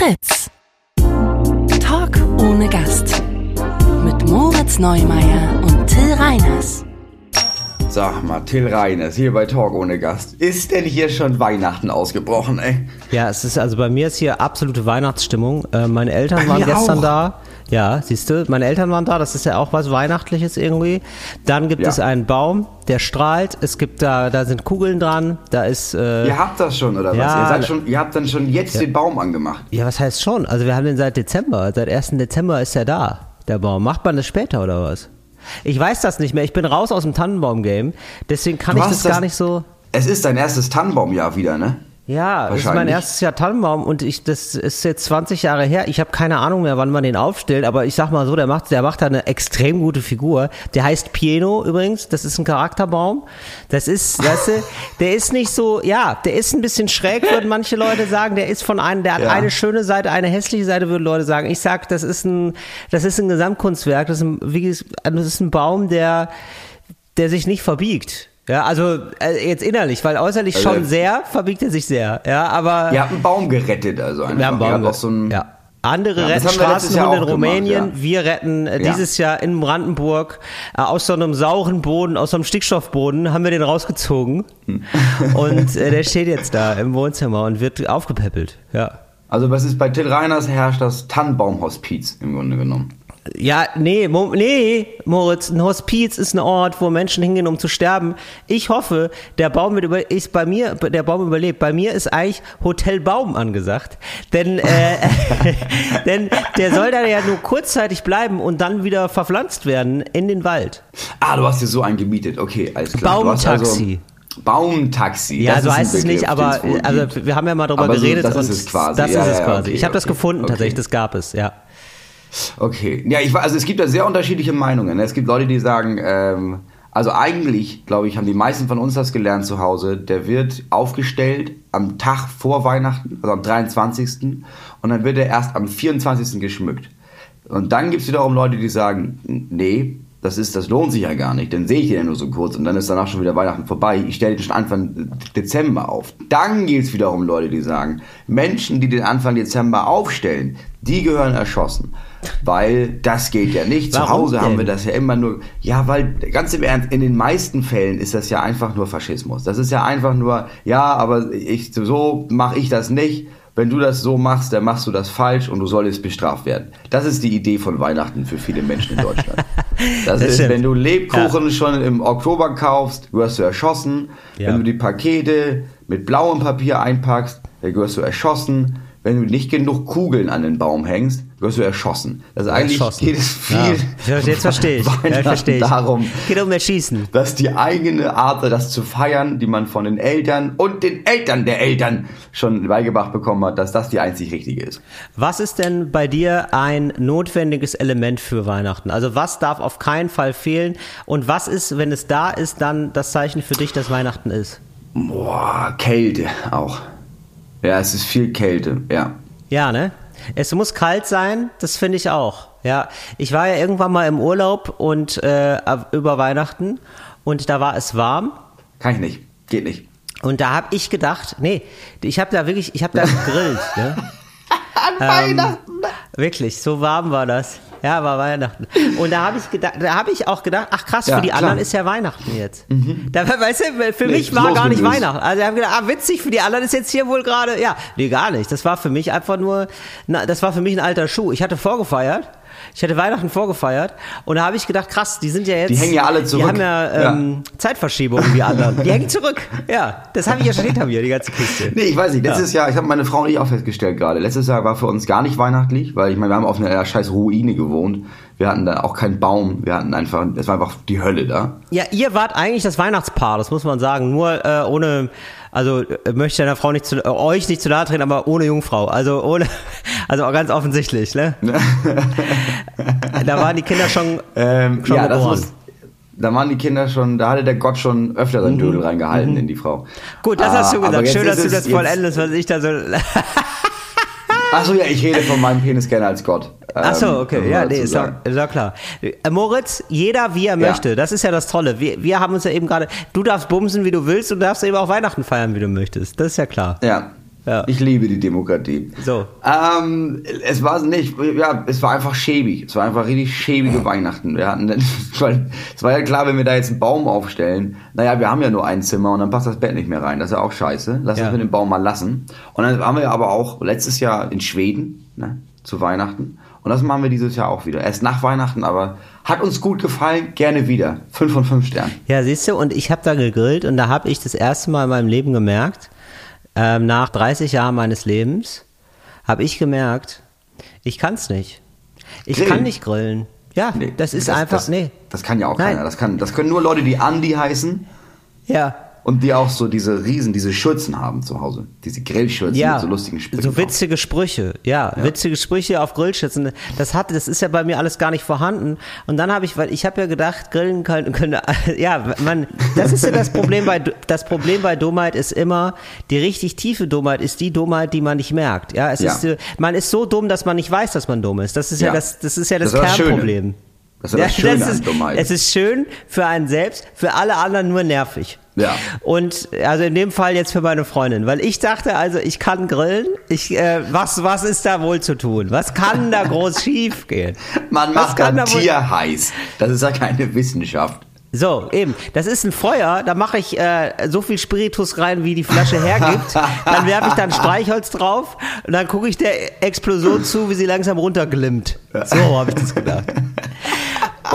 Fritz. Talk ohne Gast. Mit Moritz Neumeier und Till Reiners. Sag mal, Till Reiners hier bei Talk ohne Gast. Ist denn hier schon Weihnachten ausgebrochen, ey? Ja, es ist also bei mir ist hier absolute Weihnachtsstimmung. Äh, meine Eltern Bei waren gestern auch. da. Ja, siehst du, meine Eltern waren da, das ist ja auch was Weihnachtliches irgendwie. Dann gibt Ja. es einen Baum, der strahlt, es gibt da, da sind Kugeln dran, da ist, äh, Ihr habt das schon, oder was? Ja. Ihr, seid schon, ihr habt dann schon jetzt den Baum angemacht. ja, was heißt schon? Also wir haben den seit Dezember, seit 1. Dezember ist er da, der Baum. Macht man das später oder was? Ich weiß das nicht mehr, ich bin raus aus dem Tannenbaum-Game, deswegen kann Du ich hast das gar nicht so... Es ist dein erstes Tannenbaumjahr wieder, ne? Ja, das ist mein erstes Jahr Tannenbaum und ich, das ist jetzt 20 Jahre her. Ich habe keine Ahnung mehr, wann man den aufstellt, aber ich sag mal so, der macht, der macht da eine extrem gute Figur. Der heißt Pieno übrigens, das ist ein Charakterbaum. Das ist, weißt du, der ist nicht so, ja, der ist ein bisschen schräg, würden manche Leute sagen. Der ist von einem, der hat Ja. eine schöne Seite, eine hässliche Seite, würden Leute sagen. Ich sag, das ist ein, das ist ein Gesamtkunstwerk. Das ist ein, wie, das ist ein Baum, der, der sich nicht verbiegt. Ja, also äh, jetzt innerlich, weil äußerlich Also- schon sehr verbiegt er sich sehr. Ja, aber Ihr habt einen Baum gerettet, also einfach. wir haben habt Baum. auch so einen, ja. Andere Ja, retten Straßenhunde in auch gemacht, Rumänien. ja. Wir retten äh, dieses Jahr in Brandenburg äh, aus so einem sauren Boden, aus so einem Stickstoffboden, haben wir den rausgezogen. Hm. und äh, der steht jetzt da im Wohnzimmer und wird aufgepäppelt. Ja. Also was ist bei Till Reiners herrscht das Tannenbaumhospiz im Grunde genommen. Ja, nee, Mo nee, Moritz, ein Hospiz ist ein Ort, wo Menschen hingehen, um zu sterben. Ich hoffe, der Baum wird über, ist bei mir, der Baum überlebt. Bei mir ist eigentlich Hotel Baum angesagt, denn äh, denn der soll da ja nur kurzzeitig bleiben und dann wieder verpflanzt werden in den Wald. Ah, du hast dir so einen gemietet. Okay, alles klar. Hast Baumtaxi. Also Baumtaxi. Ja, das so heißt es nicht, aber also wir haben ja mal darüber Aber so, geredet das und ist es quasi. das Ja, ist es ja, quasi. okay, ich habe das okay, gefunden okay. tatsächlich, das gab es, ja. Okay. Ja, ich, also es gibt da sehr unterschiedliche Meinungen. ne? Es gibt Leute, die sagen, ähm, also eigentlich, glaube ich, haben die meisten von uns das gelernt zu Hause. Der wird aufgestellt am Tag vor Weihnachten, also am 23. Und dann wird er erst am 24. geschmückt. Und dann gibt es wiederum Leute, die sagen, nee, das ist, das lohnt sich ja gar nicht, dann sehe ich den ja nur so kurz und dann ist danach schon wieder Weihnachten vorbei. Ich stelle den schon Anfang Dezember auf. Dann gibt es wiederum Leute, die sagen, Menschen, die den Anfang Dezember aufstellen, die gehören erschossen. Weil das geht ja nicht. Zu Warum Hause haben wir denn? das ja immer nur. Ja, weil ganz im Ernst, in den meisten Fällen ist das ja einfach nur Faschismus. Das ist ja einfach nur, ja, aber ich so mache ich das nicht. Wenn du das so machst, dann machst du das falsch und du solltest bestraft werden. Das ist die Idee von Weihnachten für viele Menschen in Deutschland. Das, Das ist, stimmt. wenn du Lebkuchen schon im Oktober kaufst, wirst du erschossen. Ja. Wenn du die Pakete mit blauem Papier einpackst, dann wirst du erschossen. Wenn du nicht genug Kugeln an den Baum hängst, wirst du erschossen. Also eigentlich Erschossen. geht es viel Ja, jetzt verstehe ich. Ja, verstehe ich. darum, Geht um Erschießen. dass die eigene Art, das zu feiern, die man von den Eltern und den Eltern der Eltern schon beigebracht bekommen hat, dass das die einzig richtige ist. Was ist denn bei dir ein notwendiges Element für Weihnachten? Also was darf auf keinen Fall fehlen? Und was ist, wenn es da ist, dann das Zeichen für dich, dass Weihnachten ist? Boah, Kälte auch. Ja, es ist viel Kälte, ja. Ja, ne? Es muss kalt sein, das finde ich auch. Ja, ich war ja irgendwann mal im Urlaub und äh, über Weihnachten und da war es warm Kann ich nicht, geht nicht. und da habe ich gedacht, nee, ich habe da wirklich, ich habe da gegrillt. ne? An Weihnachten. Wirklich, so warm war das. Ja, war Weihnachten. Und da habe ich gedacht, da habe ich auch gedacht, ach krass, Ja, für die klar. anderen ist ja Weihnachten jetzt. Da, weißt du, für Nee, mich war gar nicht. Weihnachten. Also ich habe gedacht, ah witzig, für die anderen ist jetzt hier wohl gerade, ja, nee, gar nicht. Das war für mich einfach nur, na, das war für mich ein alter Schuh. Ich hatte vorgefeiert. Ich hatte Weihnachten vorgefeiert und da habe ich gedacht, krass, die sind ja jetzt. Die hängen ja alle Die zurück. haben ja, ähm, Zeitverschiebungen, die anderen. Die hängen zurück. Ja, das habe ich ja schon hinter mir, die ganze Kiste. Nee, ich weiß nicht. Letztes Jahr, ich habe meine Frau und ich auch festgestellt gerade. Letztes Jahr war für uns gar nicht weihnachtlich, weil ich meine, wir haben auf einer scheiß Ruine gewohnt. Wir hatten da auch keinen Baum. Wir hatten einfach, es war einfach die Hölle da. Ja, ihr wart eigentlich das Weihnachtspaar, das muss man sagen. Nur äh, ohne, also äh, möchte deiner Frau nicht zu, äh, euch nicht zu nahe treten, aber ohne Jungfrau. Also ohne, also ganz offensichtlich, ne? da waren die Kinder schon, Ähm, schon ja, das geboren. muss, da waren die Kinder schon, da hatte der Gott schon öfter seinen Dödel reingehalten in die Frau. Gut, das hast du Ah, gesagt. Schön, dass ist du das vollendest, was ich da so. Achso, ja, ich rede von meinem Penis gerne als Gott. Ach so, Ähm, okay, um ja, nee, ist ja, ist ja klar. Äh, Moritz, jeder wie er möchte, das ist ja das Tolle. Wir, wir haben uns ja eben gerade, du darfst bumsen, wie du willst und du darfst eben auch Weihnachten feiern, wie du möchtest. Das ist ja klar. Ja. Ja. Ich liebe die Demokratie. So. Ähm, es war nicht, ja, es war einfach schäbig. Es war einfach richtig schäbige Weihnachten. Wir hatten, es war ja klar, wenn wir da jetzt einen Baum aufstellen, naja, wir haben ja nur ein Zimmer und dann passt das Bett nicht mehr rein. Das ist ja auch scheiße. Lass Ja. uns mit dem Baum mal lassen. Und dann waren wir aber auch letztes Jahr in Schweden, ne, zu Weihnachten. Und das machen wir dieses Jahr auch wieder. Erst nach Weihnachten, aber hat uns gut gefallen, gerne wieder. Fünf von fünf Sternen. Ja, siehst du, und ich habe da gegrillt und da habe ich das erste Mal in meinem Leben gemerkt, ähm, nach 30 Jahren meines Lebens, habe ich gemerkt, ich kann's nicht. Ich Grillen? kann nicht grillen. Ja, Nee, das ist einfach, das, nee. Das kann ja auch Nein. keiner. Das, kann, das können nur Leute, die Andi heißen Ja, und die auch so diese Riesen, diese Schürzen haben zu Hause. Diese Grillschürzen ja, mit so lustigen Sprüchen. so witzige Sprüche, ja, witzige Sprüche auf Grillschützen. Das hat, das ist ja bei mir alles gar nicht vorhanden. Und dann habe ich, weil ich habe ja gedacht, Grillen können, können, ja, man, das ist ja das Problem bei, das Problem bei Dummheit ist immer, die richtig tiefe Dummheit ist die Dummheit, die man nicht merkt. Ja, es Ja. ist, man ist so dumm, dass man nicht weiß, dass man dumm ist. Das ist ja, Ja. das, das ist ja das, Das das Kernproblem. Das ist ja das Schöne an ist, Dummheit. es ist schön für einen selbst, für alle anderen nur nervig. Ja. Und also in dem Fall jetzt für meine Freundin, weil ich dachte also, ich kann grillen. Ich, äh, was, was ist da wohl zu tun? Was kann da groß schief gehen? Man Was macht wohl- Tier heiß. Das ist ja keine Wissenschaft. So, eben. Das ist ein Feuer, da mache ich äh, so viel Spiritus rein, wie die Flasche hergibt. Dann werfe ich dann Streichholz drauf und dann gucke ich der Explosion zu, wie sie langsam runterglimmt. So habe ich das gedacht.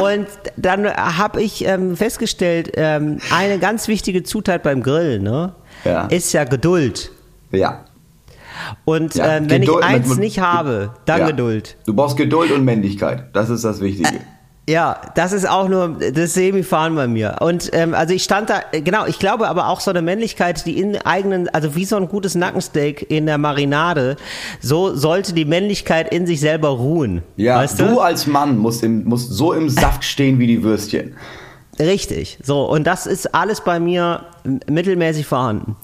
Und dann habe ich ähm, festgestellt, ähm, eine ganz wichtige Zutat beim Grillen ne, Ja. ist ja Geduld. Ja. Und Ja, ähm, wenn Geduld- ich eins mit- nicht habe, dann ja. Geduld. Du brauchst Geduld und Männlichkeit. Das ist das Wichtige. Ja, das ist auch nur das Semifahren bei mir. Und ähm, also ich stand da, äh, genau, ich glaube aber auch so eine Männlichkeit, die in eigenen, also wie so ein gutes Nackensteak in der Marinade, so sollte die Männlichkeit in sich selber ruhen. ja, weißt du du? als Mann musst, im, musst so im Saft stehen wie die Würstchen. Richtig. So, und das ist alles bei mir mittelmäßig vorhanden.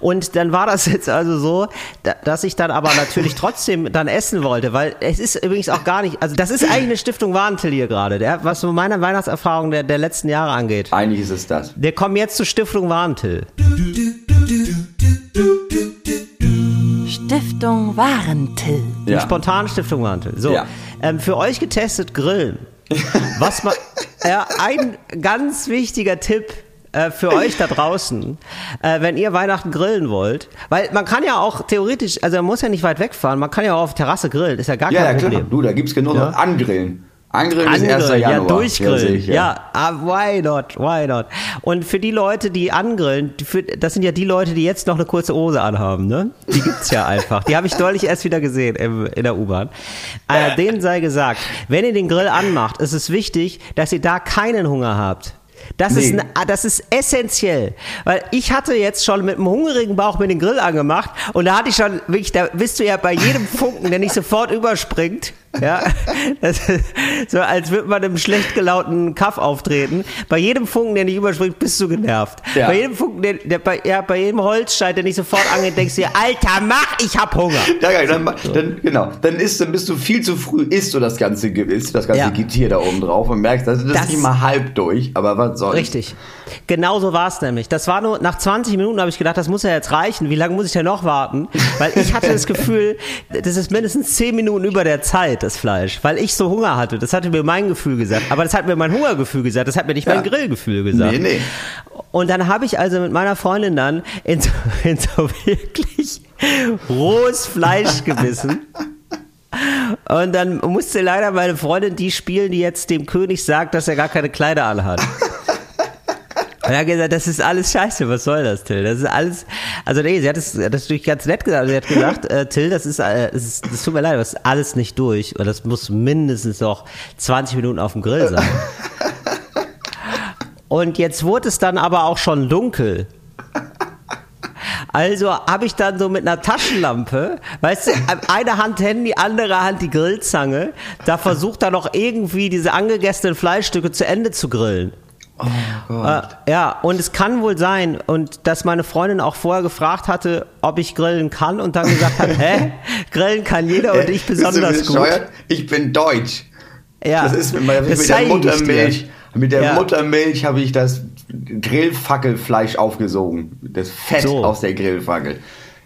Und dann war das jetzt also so, da- dass ich dann aber natürlich trotzdem dann essen wollte, weil es ist übrigens auch gar nicht, also das ist eigentlich eine Stiftung Warntil hier gerade, der, was so meine Weihnachtserfahrung der, der letzten Jahre angeht. Eigentlich ist es das. Wir kommen jetzt zur Stiftung Warntil. Stiftung Warentill. Die Ja. Spontane-Stiftung Warntil. So, Ja. ähm, für euch getestet Grillen. Was man, ja, ein ganz wichtiger Tipp äh, für euch da draußen, äh, wenn ihr Weihnachten grillen wollt, weil man kann ja auch theoretisch, also man muss ja nicht weit wegfahren, man kann ja auch auf Terrasse grillen, ist ja gar Ja, ja, kein klar. Problem. Du, da gibt's genug Ja. Angrillen. Angrillen ist 1. Angrillen, Januar. ja, durchgrillen. sicher. Ja, ah, why not, why not? Und für die Leute, die angrillen, für, das sind ja die Leute, die jetzt noch eine kurze Hose anhaben, ne? Die gibt's ja einfach. Die habe ich deutlich erst wieder gesehen im, in der U-Bahn. Äh, denen sei gesagt, wenn ihr den Grill anmacht, ist es wichtig, dass ihr da keinen Hunger habt. Das, ist, Nee. ein, ah, das ist essentiell, weil ich hatte jetzt schon mit einem hungrigen Bauch mir den Grill angemacht und da hatte ich schon wirklich, da bist du ja bei jedem Funken, der nicht sofort überspringt, ja, das ist so als würde man einem schlecht gelaunten Kaff auftreten. Bei jedem Funken, der nicht überspringt, bist du genervt. Ja. Bei jedem Funken, der, der bei, ja, bei jedem Holzscheit, der nicht sofort angeht, denkst du dir, Alter, mach, ich hab Hunger. Ja, ja, dann, dann, genau, dann ist, dann bist du viel zu früh, isst du das ganze, isst du das ganze Ja. Getier da oben drauf und merkst, das ist Das- nicht mal halb durch, aber was soll's. Richtig. Genau so war es nämlich. Das war nur, nach 20 Minuten habe ich gedacht, das muss ja jetzt reichen. Wie lange muss ich denn noch warten? Weil ich hatte das Gefühl, das ist mindestens 10 Minuten über der Zeit, das Fleisch. Weil ich so Hunger hatte. Das hatte mir mein Gefühl gesagt. Aber das hat mir mein Hungergefühl gesagt. Das hat mir nicht mein Ja. Grillgefühl gesagt. Nee, nee. Und dann habe ich also mit meiner Freundin dann in so, in so wirklich rohes Fleisch gebissen. Und dann musste leider meine Freundin die spielen, die jetzt dem König sagt, dass er gar keine Kleider anhat. Und er hat gesagt, das ist alles scheiße, was soll das, Till? Das ist alles, also nee, sie hat das, das natürlich ganz nett gesagt. Sie hat gesagt, äh, Till, das ist, äh, das ist, das tut mir leid, das ist alles nicht durch. Und das muss mindestens noch 20 Minuten auf dem Grill sein. Und jetzt wurde es dann aber auch schon dunkel. Also habe ich dann so mit einer Taschenlampe, weißt du, eine Hand Handy, andere Hand die Grillzange, da versucht er noch irgendwie diese angegessenen Fleischstücke zu Ende zu grillen. Oh Gott. Äh, ja, und es kann wohl sein, und dass meine Freundin auch vorher gefragt hatte, ob ich grillen kann und dann gesagt hat, hä, grillen kann jeder und ich Bist du besonders gut. Ich bin deutsch. Ja, Das ist mit, meiner, mit der ich Muttermilch. Mit der Ja. Muttermilch habe ich das Grillfackelfleisch aufgesogen. Das Fett So. aus der Grillfackel.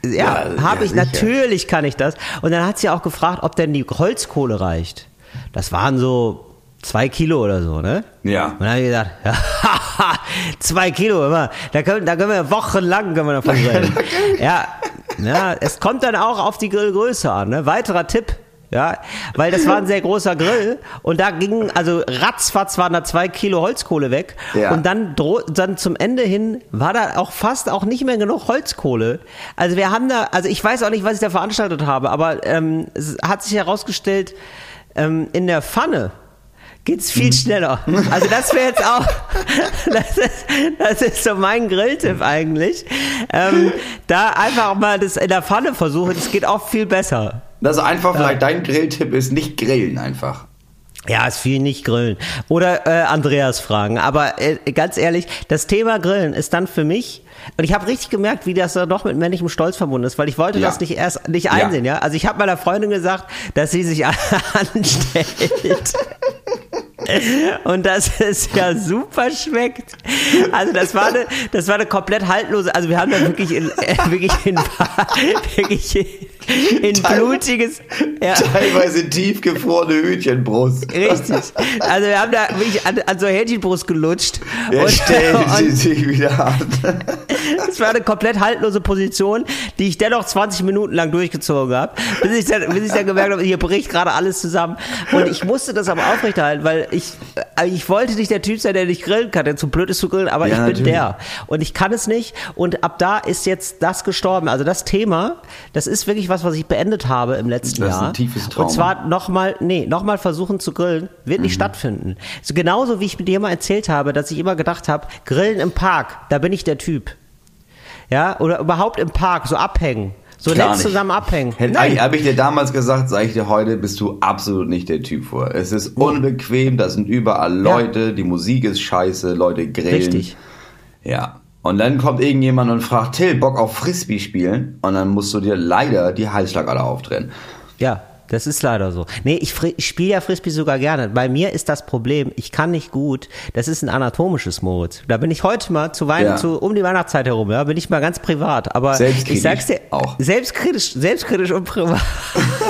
Ja, Ja, habe ja, ich, sicher. natürlich kann ich das. Und dann hat sie auch gefragt, ob denn die Holzkohle reicht. Das waren so zwei Kilo oder so, ne? Ja. Und dann habe ich gesagt, ja, zwei Kilo, immer. Da können, da können wir wochenlang können wir davon reden. ja, ja, es kommt dann auch auf die Grillgröße an. Ne? Weiterer Tipp. Ja, weil das war ein sehr großer Grill und da ging, also ratzfatz waren da zwei Kilo Holzkohle weg Ja. und dann, dann zum Ende hin war da auch fast auch nicht mehr genug Holzkohle. Also wir haben da, also ich weiß auch nicht, was ich da veranstaltet habe, aber ähm, es hat sich herausgestellt, ähm, in der Pfanne geht's viel Mhm. schneller. Also das wäre jetzt auch, das ist, das ist so mein Grilltipp eigentlich. Ähm, da einfach mal das in der Pfanne versuchen, das geht auch viel besser. Das ist einfach vielleicht dein Grilltipp ist, nicht grillen einfach. Ja, ist viel nicht grillen. Oder äh, Andreas fragen. Aber äh, ganz ehrlich, das Thema Grillen ist dann für mich, und ich habe richtig gemerkt, wie das da doch mit männlichem Stolz verbunden ist, weil ich wollte Ja. das nicht erst nicht Ja. einsehen, ja. Also ich habe meiner Freundin gesagt, dass sie sich anstellt. Und dass es ja super schmeckt. Also das war eine, das war eine komplett haltlose, also wir haben da wirklich in, äh, wirklich in, wirklich in, in blutiges, ja. Teilweise tiefgefrorene Hühnchenbrust. Richtig. Also wir haben da wirklich an, an so Hähnchenbrust gelutscht. Er stellt sie und sich wieder an. Es war eine komplett haltlose Position, die ich dennoch 20 Minuten lang durchgezogen habe, bis ich dann, bis ich dann gemerkt habe, hier bricht gerade alles zusammen. Und ich musste das aber aufrechterhalten, weil ich, äh, ich wollte nicht der Typ sein, der nicht grillen kann, der zu blöd ist zu grillen, aber Ja, ich bin natürlich. der. Und ich kann es nicht. Und ab da ist jetzt das gestorben. Also das Thema, das ist wirklich was, was ich beendet habe im letzten Das ist ein Jahr. tiefes Trauma. Und zwar nochmal, nee, nochmal versuchen zu grillen, wird Mhm. nicht stattfinden. So genauso wie ich mit dir mal erzählt habe, dass ich immer gedacht habe, Grillen im Park, da bin ich der Typ. Ja, oder überhaupt im Park, so abhängen. So nett zusammen abhängen. Hätte, Habe ich dir damals gesagt, sage ich dir heute, bist du absolut nicht der Typ vor. Es ist unbequem, da sind überall Leute, die Musik ist scheiße, Leute grillen. Richtig. Ja. Und dann kommt irgendjemand und fragt, Till, Bock auf Frisbee spielen? Und dann musst du dir leider die Halsschlagader auftrennen. Ja, das ist leider so. Nee, ich, ich spiele ja Frisbee sogar gerne. Bei mir ist das Problem, ich kann nicht gut. Das ist ein anatomisches Moritz. Da bin ich heute mal zu Weihnachten, Ja. zu, um die Weihnachtszeit herum, ja, bin ich mal ganz privat. Aber ich sag's dir, auch. selbstkritisch, selbstkritisch und privat.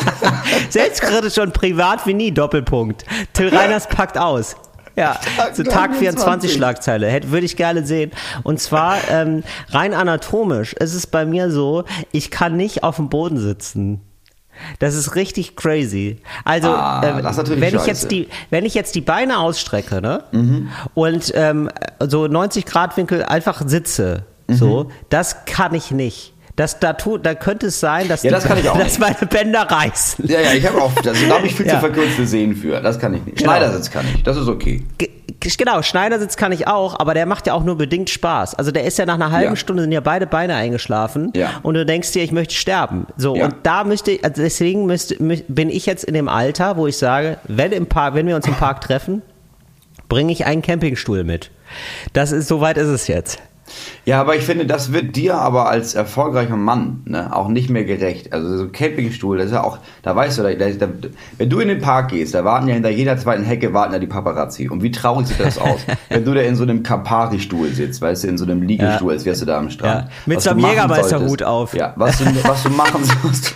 selbstkritisch und privat wie nie, Doppelpunkt. Till Reiners packt aus. Ja, Tag so Tag 24 24 Schlagzeile. Hätte, würde ich gerne sehen. Und zwar ähm, rein anatomisch ist es bei mir so, ich kann nicht auf dem Boden sitzen. Das ist richtig crazy. Also, Ah, ähm, wenn ich jetzt die, wenn ich jetzt die Beine ausstrecke, ne, Mhm. und ähm, so 90 Grad Winkel einfach sitze, Mhm. so, das kann ich nicht. Das, da, tut, da könnte es sein, dass, Ja, das kann ich auch dass nicht. meine Bänder reißen. Ja, ja, ich habe auch, also da habe ich viel Ja. zu verkürzte Sehnen für. Das kann ich nicht. Genau. Schneidersitz kann ich, das ist okay. Ge- Genau, Schneidersitz kann ich auch, aber der macht ja auch nur bedingt Spaß. Also der ist ja nach einer halben Ja. Stunde sind ja beide Beine eingeschlafen Ja. und du denkst dir, ich möchte sterben. So Ja. und da müsste, also deswegen müsste, mü- bin ich jetzt in dem Alter, wo ich sage, wenn im Park, wenn wir uns im Park treffen, bringe ich einen Campingstuhl mit. Das ist soweit ist es jetzt. Ja, aber ich finde, das wird dir aber als erfolgreicher Mann ne, auch nicht mehr gerecht. Also so ein Campingstuhl, das ist ja auch, da weißt du, da, da, wenn du in den Park gehst, da warten ja hinter jeder zweiten Hecke warten ja die Paparazzi. Und wie traurig sieht das aus, wenn du da in so einem Campari-Stuhl sitzt, weißt du, in so einem Liegestuhl, Ja. als wärst du da am Strand. Ja, mit Was so einem Jägermeisterhut auf. Ja, was du, was du machen sollst.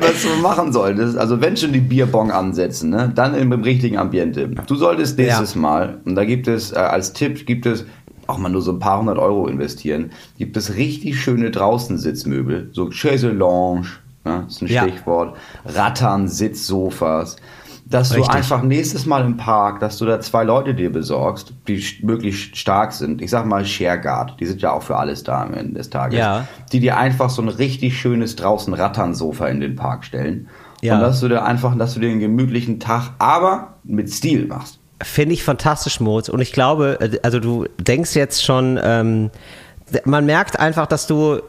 Was du machen solltest, also wenn schon die Bierbong ansetzen, ne, dann im, im richtigen Ambiente. Du solltest nächstes Ja. Mal, und da gibt es äh, als Tipp, gibt es auch mal nur so ein paar hundert Euro investieren, gibt es richtig schöne Draußensitzmöbel, so Chaiselange, ne, ist ein Ja. Stichwort, Rattern, Sitzsofas, dass du Richtig. einfach nächstes Mal im Park, dass du da zwei Leute dir besorgst, die möglichst stark sind. Ich sag mal Shareguard, die sind ja auch für alles da am Ende des Tages. Ja. Die dir einfach so ein richtig schönes draußen Rattern-Sofa in den Park stellen. Ja. Und dass du dir einfach, dass du dir einen gemütlichen Tag, aber mit Stil machst. Finde ich fantastisch, Moritz. Und ich glaube, äh, also du denkst jetzt schon, ähm, man merkt einfach, dass du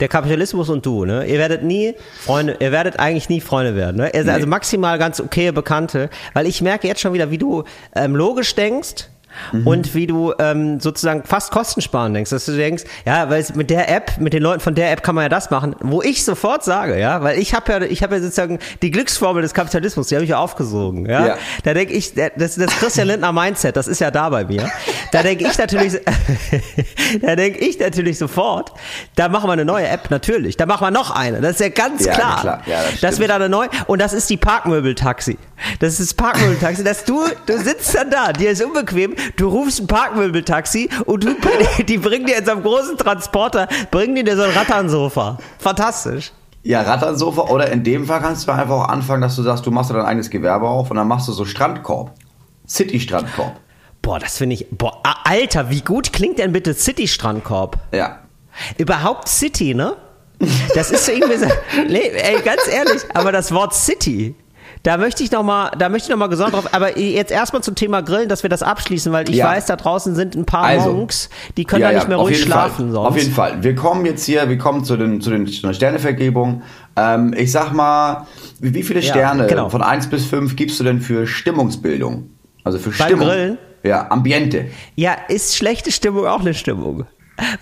der Kapitalismus und du, ne? Ihr werdet nie Freunde, ihr werdet eigentlich nie Freunde werden, ne? Seid Nee. Also maximal ganz okay Bekannte, weil ich merke jetzt schon wieder, wie du ähm, logisch denkst, Mhm. Und wie du ähm, sozusagen fast kostensparen denkst, dass du denkst, ja, weil mit der App, mit den Leuten von der App kann man ja das machen, wo ich sofort sage, ja, weil ich habe ja, ich habe ja sozusagen die Glücksformel des Kapitalismus, die habe ich ja aufgesogen, ja. ja. Da denke ich, das, das Christian Lindner Mindset, das ist ja da bei mir. Da denke ich natürlich, da denke ich natürlich sofort, da machen wir eine neue App, natürlich. Da machen wir noch eine. Das ist ja ganz Ja, klar, klar. Ja, das dass wir da eine neue, und das ist die Parkmöbeltaxi. Das ist das Parkmöbeltaxi, dass du, du sitzt dann da, dir ist unbequem, du rufst ein Parkmöbeltaxi und du, die bringen dir jetzt am großen Transporter, bringen dir so ein Ratternsofa. Fantastisch. Ja, Ratternsofa oder in dem Fall kannst du einfach auch anfangen, dass du sagst, du machst dir dein eigenes Gewerbe auf und dann machst du so Strandkorb. City-Strandkorb. Boah, das finde ich, boah, ah, Alter, wie gut klingt denn bitte City Strandkorb? Ja. Überhaupt City, ne? Das ist so irgendwie so, nee, ey, ganz ehrlich, aber das Wort City, da möchte ich noch mal, da möchte ich noch mal gesondert drauf, aber jetzt erstmal zum Thema Grillen, dass wir das abschließen, weil ich Ja. weiß, da draußen sind ein paar Also, Monks, die können Ja, da ja, nicht mehr auf ruhig schlafen Fall. sonst. Auf jeden Fall. Wir kommen jetzt hier, wir kommen zu den, zu den, Sternevergebungen. Ähm, ich sag mal, wie, viele Ja, Sterne genau. von 1 bis 5 gibst du denn für Stimmungsbildung? Also für Beim Stimmung. Grillen? Ja, Ambiente. Ja, ist schlechte Stimmung auch eine Stimmung?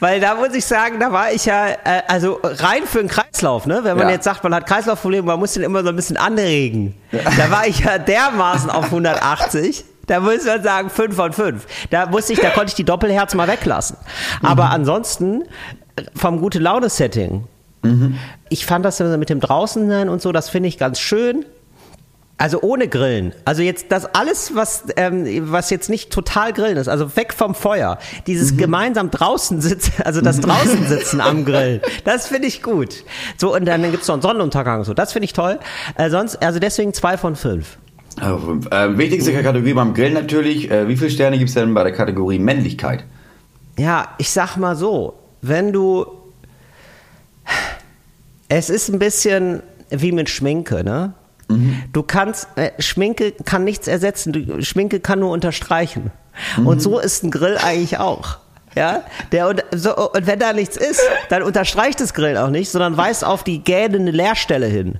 Weil da muss ich sagen, da war ich ja, äh, also rein für den Kreislauf, ne? Wenn man Ja. jetzt sagt, man hat Kreislaufprobleme, man muss den immer so ein bisschen anregen. Da war ich ja dermaßen auf 180. Da muss man sagen, 5 von 5. Da musste ich, da konnte ich die Doppelherz mal weglassen. Aber ansonsten, äh, vom gute Laune-Setting. Ich fand das mit dem draußen sein und so, das finde ich ganz schön. Also ohne Grillen. Also jetzt das alles, was, ähm, was jetzt nicht total Grillen ist, also weg vom Feuer. Dieses gemeinsam draußen sitzen, also das draußen sitzen am Grill. Das finde ich gut. So, und dann gibt's noch einen Sonnenuntergang. So, das finde ich toll. Äh, sonst, also deswegen zwei von fünf. Also fünf. Ähm, wichtigste Kategorie beim Grillen natürlich. Äh, wie viele Sterne gibt es denn bei der Kategorie Männlichkeit? Ja, ich sag mal so, wenn du. Es ist ein bisschen wie mit Schminke, ne? Du kannst, äh, Schminke kann nichts ersetzen, du, Schminke kann nur unterstreichen. Und so ist ein Grill eigentlich auch. Ja, der, und, so, und wenn da nichts ist, dann unterstreicht das Grill auch nicht, sondern weist auf die gähnende Leerstelle hin.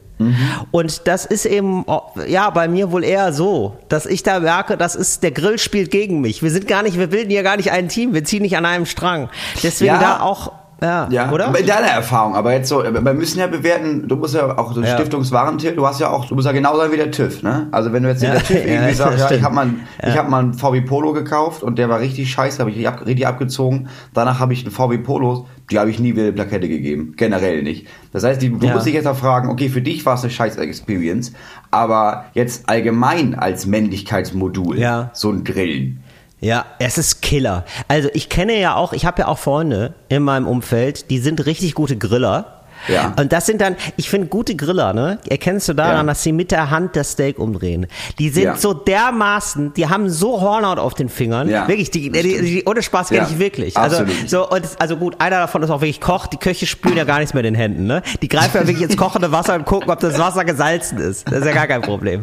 Und das ist eben, oh, ja, bei mir wohl eher so, dass ich da merke, das ist, der Grill spielt gegen mich. Wir sind gar nicht, wir bilden hier gar nicht ein Team, wir ziehen nicht an einem Strang. Deswegen Ja. da auch, ja, Ja, oder? in deiner Erfahrung, aber jetzt so, wir müssen ja bewerten, du musst ja auch so Ja. Stiftungswarentil, du hast ja auch, du musst ja genau sein wie der TÜV, ne? Also wenn du jetzt Ja, der TÜV ja, irgendwie das sagst, ja, ich habe mal, ich hab mal einen VW Polo gekauft und der war richtig scheiße, habe ich richtig ab- richtig abgezogen. Danach habe ich einen VW Polo, die habe ich nie wieder eine Plakette gegeben, generell nicht. Das heißt, die, du Ja. musst dich jetzt auch fragen, okay, für dich war es eine scheiß Experience, aber jetzt allgemein als Männlichkeitsmodul, Ja. so ein Grillen. Ja, es ist Killer. Also ich kenne ja auch, ich habe ja auch Freunde in meinem Umfeld, die sind richtig gute Griller. Ja. Und das sind dann, ich finde gute Griller, ne? Erkennst du daran, Ja. dass sie mit der Hand das Steak umdrehen. Die sind Ja. so dermaßen, die haben so Hornhaut auf den Fingern. Ja, wirklich, die, die, stimmt. die, ohne Spaß kenne Ja, ich wirklich. Also, absolut. so, und, also gut, einer davon ist auch wirklich Koch. Die Köche spülen ja gar nichts mehr in den Händen, ne? Die greifen ja wirklich ins kochende Wasser und gucken, ob das Wasser gesalzen ist. Das ist ja gar kein Problem.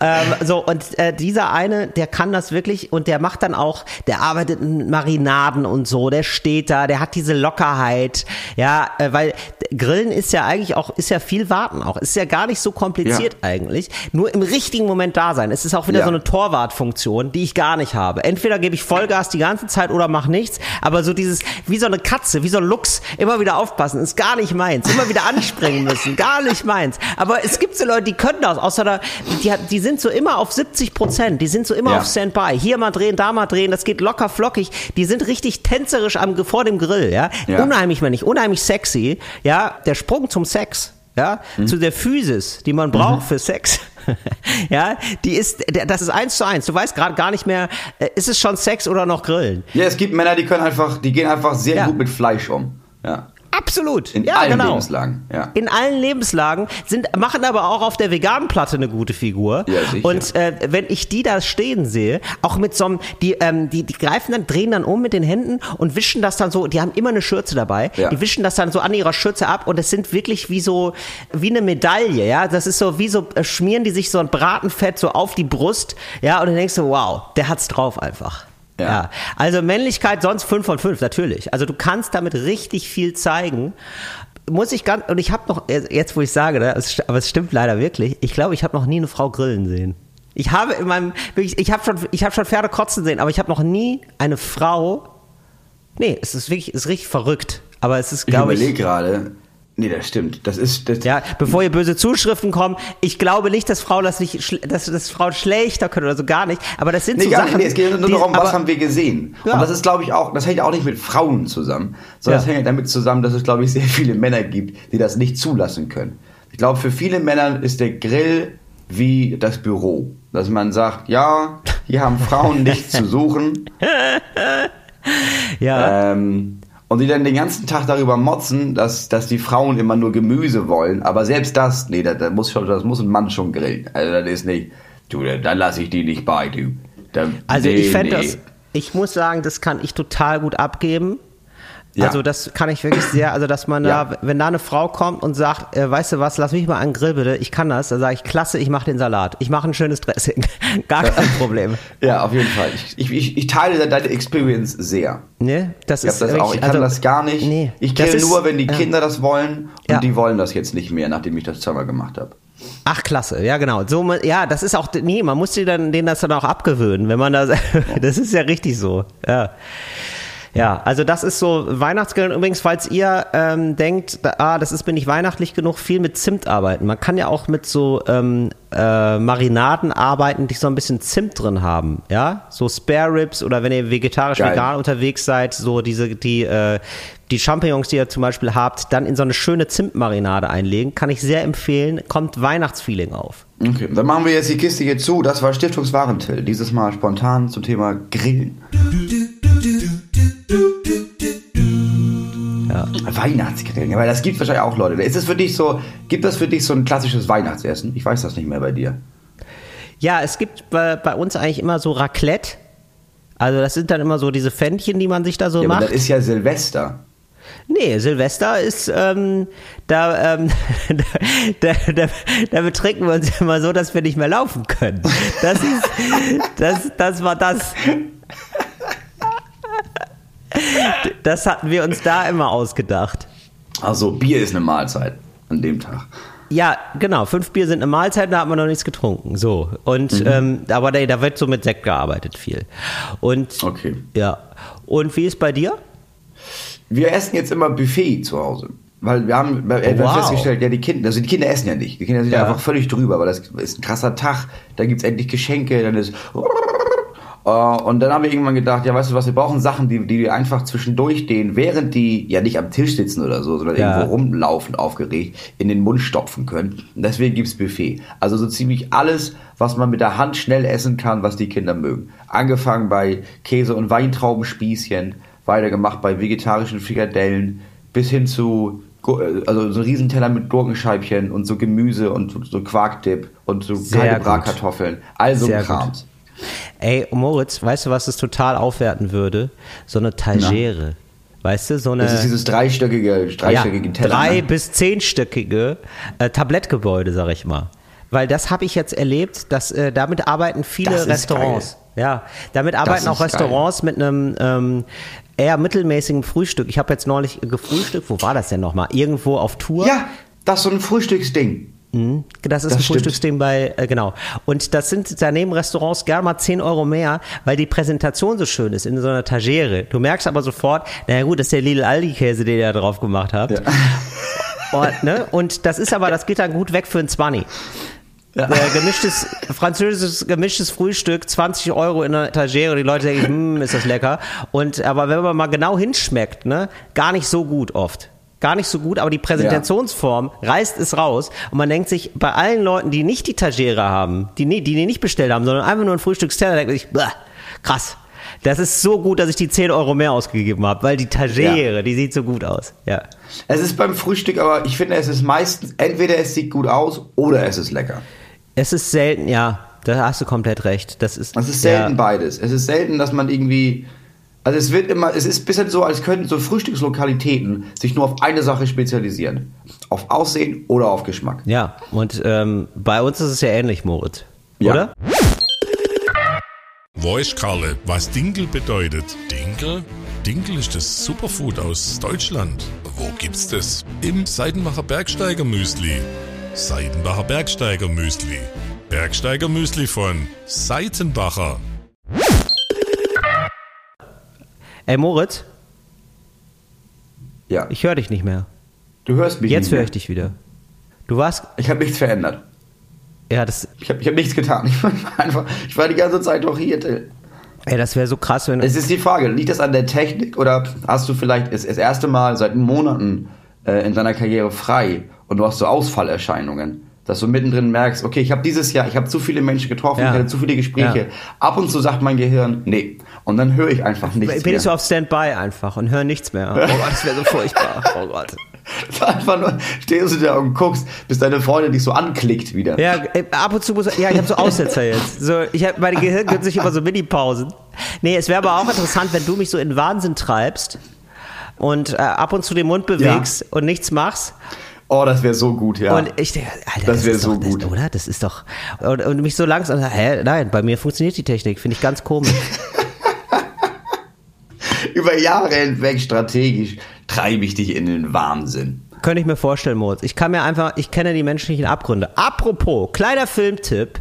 ähm, so, und äh, dieser eine, der kann das wirklich und der macht dann auch, der arbeitet in Marinaden und so, der steht da, der hat diese Lockerheit, ja, äh, weil Grillen ist ja eigentlich auch, ist ja viel warten auch, ist ja gar nicht so kompliziert eigentlich, nur im richtigen Moment da sein. Es ist auch wieder Ja. so eine Torwartfunktion, die ich gar nicht habe. Entweder gebe ich Vollgas die ganze Zeit oder mach nichts, aber so dieses, wie so eine Katze, wie so ein Luchs, immer wieder aufpassen, ist gar nicht meins, immer wieder anspringen müssen, gar nicht meins. Aber es gibt so Leute, die können das, außer da, die, die sind so immer auf 70 Prozent, die sind so immer Ja. auf Standby. Hier mal drehen, da mal drehen, das geht locker flockig. Die sind richtig tänzerisch am, vor dem Grill, ja. Ja. Unheimlich männlich, unheimlich sexy, ja. Der Sprung zum Sex, ja, Mhm. zu der Physis, die man braucht für Sex. ja, die ist, das ist eins zu eins. Du weißt gerade gar nicht mehr, äh, ist es schon Sex oder noch Grillen? Ja, es gibt Männer, die können einfach, die gehen einfach sehr Ja. gut mit Fleisch um. Ja. Absolut. In ja, allen genau. Lebenslagen. Ja. In allen Lebenslagen sind, machen aber auch auf der veganen Platte eine gute Figur. Ja, sicher. Und äh, wenn ich die da stehen sehe, auch mit so einem, die, ähm, die, die greifen dann, drehen dann um mit den Händen und wischen das dann so, die haben immer eine Schürze dabei, Ja. die wischen das dann so an ihrer Schürze ab und es sind wirklich wie so, wie eine Medaille, ja, das ist so, wie so, äh, schmieren die sich so ein Bratenfett so auf die Brust, ja, und dann denkst du, wow, der hat's drauf einfach. Ja. ja. Also Männlichkeit sonst 5 von 5, natürlich. Also du kannst damit richtig viel zeigen. Muss ich ganz, und ich habe noch, jetzt wo ich sage, ne, aber es stimmt leider wirklich, ich glaube, ich habe noch nie eine Frau grillen sehen. Ich habe in meinem, wirklich, ich habe schon, ich habe schon Pferde kotzen sehen, aber ich habe noch nie eine Frau. Nee, es ist wirklich, es ist richtig verrückt. Aber es ist, Ich glaube überlege ich. gerade. Nee, das stimmt. Das ist. Das, Ja, bevor hier böse Zuschriften kommen, ich glaube nicht, dass Frauen das nicht, dass, dass Frauen schlechter können oder so gar nicht. Aber das sind Nee, so Sachen. nicht. Nee, es geht nur die- darum, was aber- haben wir gesehen. Ja. Und das ist, glaube ich, auch, das hängt auch nicht mit Frauen zusammen, sondern Ja. das hängt damit zusammen, dass es, glaube ich, sehr viele Männer gibt, die das nicht zulassen können. Ich glaube, für viele Männer ist der Grill wie das Büro. Dass man sagt, ja, hier haben Frauen nichts zu suchen. Ja. Ähm, und die dann den ganzen Tag darüber motzen, dass, dass die Frauen immer nur Gemüse wollen. Aber selbst das, nee, das, das, muss, schon, das muss ein Mann schon grillen. Also das ist nicht, du, dann lasse ich die nicht bei, du. Dann, Also nee, ich fände nee. das, ich muss sagen, das kann ich total gut abgeben. Ja. Also das kann ich wirklich sehr, also dass man Ja. da, wenn da eine Frau kommt und sagt, äh, weißt du was, lass mich mal an den Grill bitte, ich kann das, dann sage ich, klasse, ich mache den Salat, ich mache ein schönes Dressing, gar kein Problem. Ja, auf jeden Fall. Ich, ich, ich, teile deine Experience sehr. Ne? Das Ich, hab ist das auch. ich kann also, das gar nicht. Nee, ich ist- nur, wenn die ja. Kinder das wollen. Und Ja. die wollen das jetzt nicht mehr, nachdem ich das zweimal gemacht habe. Ach, klasse, ja genau. So, ja, das ist auch, nee, man muss denen das dann auch abgewöhnen, wenn man das, das ist ja richtig so, ja. Ja, also das ist so Weihnachtsgrillen. Übrigens, falls ihr ähm, denkt, da- ah, das ist mir nicht weihnachtlich genug, viel mit Zimt arbeiten. Man kann ja auch mit so ähm, äh, Marinaden arbeiten, die so ein bisschen Zimt drin haben. Ja, so Spare Ribs oder wenn ihr vegetarisch Geil. vegan unterwegs seid, so diese die äh, die Champignons, die ihr zum Beispiel habt, dann in so eine schöne Zimtmarinade einlegen. Kann ich sehr empfehlen. Kommt Weihnachtsfeeling auf. Okay, dann machen wir jetzt die Kiste hier zu. Das war Stiftungswarentil. Dieses Mal spontan zum Thema Grillen. Ja. Weihnachtsgrillen, ja, weil das gibt wahrscheinlich auch Leute. Ist es für dich so, gibt das für dich so ein klassisches Weihnachtsessen? Ich weiß das nicht mehr bei dir. Ja, es gibt bei, bei uns eigentlich immer so Raclette. Also das sind dann immer so diese Fännchen, die man sich da so Ja, macht. das ist ja Silvester. Nee, Silvester ist, ähm, da, ähm, da, da, da, da betrinken wir uns immer so, dass wir nicht mehr laufen können. Das ist, das, das war das. Das hatten wir uns da immer ausgedacht. Also Bier ist eine Mahlzeit an dem Tag. Ja, genau. Fünf Bier sind eine Mahlzeit, da hat man noch nichts getrunken. So. Und, Mhm. ähm, aber da, da wird so mit Sekt gearbeitet viel. Und, Okay. ja. Und wie ist bei dir? Wir essen jetzt immer Buffet zu Hause. Weil wir haben, haben wow. festgestellt, ja, die Kinder, also die Kinder essen ja nicht. Die Kinder sind Ja. einfach völlig drüber, weil das ist ein krasser Tag. Da gibt's endlich Geschenke, dann ist. Äh, Und dann haben wir irgendwann gedacht, ja, weißt du was, wir brauchen Sachen, die, die wir einfach zwischendurch denen, während die ja nicht am Tisch sitzen oder so, sondern Ja. irgendwo rumlaufen, aufgeregt, in den Mund stopfen können. Und deswegen gibt's Buffet. Also so ziemlich alles, was man mit der Hand schnell essen kann, was die Kinder mögen. Angefangen bei Käse- und Weintraubenspießchen, weitergemacht bei vegetarischen Frikadellen, bis hin zu Gu- also so ein Riesenteller mit Gurkenscheibchen und so Gemüse und so, so Quarkdip und so Sehr gut. Bratkartoffeln. Also Krams. Ey, Moritz, weißt du, was es total aufwerten würde? So eine Tagere. Weißt du, so eine. Das ist dieses dreistöckige, ja, dreistöckige Teller. drei ne? bis zehnstöckige äh, Tablettgebäude, sag ich mal. Weil das habe ich jetzt erlebt, dass äh, damit arbeiten viele Das ist Restaurants. Ja, damit arbeiten auch geil. Restaurants mit einem ähm, eher mittelmäßigen Frühstück. Ich habe jetzt neulich gefrühstückt. Wo war das denn nochmal? Irgendwo auf Tour. Ja, das ist so ein Frühstücksding. Das ist Das ein stimmt. Frühstücksding bei, äh, genau. Und das sind, da nehmen Restaurants gerne mal 10 Euro mehr, weil die Präsentation so schön ist in so einer Tagere. Du merkst aber sofort, naja gut, das ist der Lidl Aldi Käse, den ihr da drauf gemacht habt. Und, ne? Und das ist aber, das geht dann gut weg für ein 20. Äh, gemischtes, französisches gemischtes Frühstück, 20 Euro in der Tagere. Die Leute denken, hm, ist das lecker. Und, aber wenn man mal genau hinschmeckt, ne, gar nicht so gut oft. Gar nicht so gut, aber die Präsentationsform reißt es raus. Und man denkt sich, bei allen Leuten, die nicht die Tagere haben, die, die die nicht bestellt haben, sondern einfach nur ein Frühstücksteller, denkt man sich, "Bäh, krass. Das ist so gut, dass ich die 10 Euro mehr ausgegeben habe, weil die Tagere, die sieht so gut aus. Ja. Es ist beim Frühstück, aber ich finde, es ist meistens, entweder es sieht gut aus oder es ist lecker. Es ist selten, ja, da hast du komplett recht. Das ist, Es ist selten ja. beides. Es ist selten, dass man irgendwie. Also es wird immer, es ist ein bisschen so, als könnten so Frühstückslokalitäten sich nur auf eine Sache spezialisieren. Auf Aussehen oder auf Geschmack. Ja, und ähm, bei uns ist es ja ähnlich, Moritz. Ja. Oder? Weiß Karle, was Dinkel bedeutet. Dinkel? Dinkel ist das Superfood aus Deutschland. Wo gibt's das? Im Seidenbacher Bergsteiger Müsli. Seidenbacher Bergsteiger Müsli. Bergsteiger Müsli von Seitenbacher. Ey, Moritz, Ja, ich höre dich nicht mehr. du hörst mich Jetzt höre ich dich wieder. Du warst, Ich habe nichts verändert. ja, das, Ich habe ich hab nichts getan. Ich war einfach, ich war die ganze Zeit doch hier. Till. ey, das wäre so krass, wenn Es ist die Frage, liegt das an der Technik oder hast du vielleicht das, das erste Mal seit Monaten äh, in deiner Karriere frei und du hast so Ausfallerscheinungen? Dass du mittendrin merkst, okay, ich habe dieses Jahr, ich habe zu viele Menschen getroffen, Ja. ich hatte zu viele Gespräche. Ja. Ab und zu sagt mein Gehirn, nee. Und dann höre ich einfach nichts bin mehr. ich so auf Standby einfach und höre nichts mehr. Oh Gott, das wäre so furchtbar. Oh Gott. einfach nur stehst du da und guckst, bis deine Freundin dich so anklickt wieder. Ja, äh, ab und zu muss ja, ich habe so Aussetzer jetzt. So, ich hab, meine Gehirn gönnt sich immer so Mini-Pausen. Nee, es wäre aber auch interessant, wenn du mich so in Wahnsinn treibst und äh, ab und zu den Mund bewegst und nichts machst. Oh, das wäre so gut, ja. Und ich denke, Alter, Das das, wär ist so doch, gut. Das, oder? Das ist doch. Und, und mich so langsam, hä, nein, bei mir funktioniert die Technik, finde ich ganz komisch. Über Jahre hinweg strategisch treibe ich dich in den Wahnsinn. Könnte ich mir vorstellen, Moritz. Ich kann mir einfach, ich kenne die menschlichen Abgründe. Apropos, kleiner Filmtipp.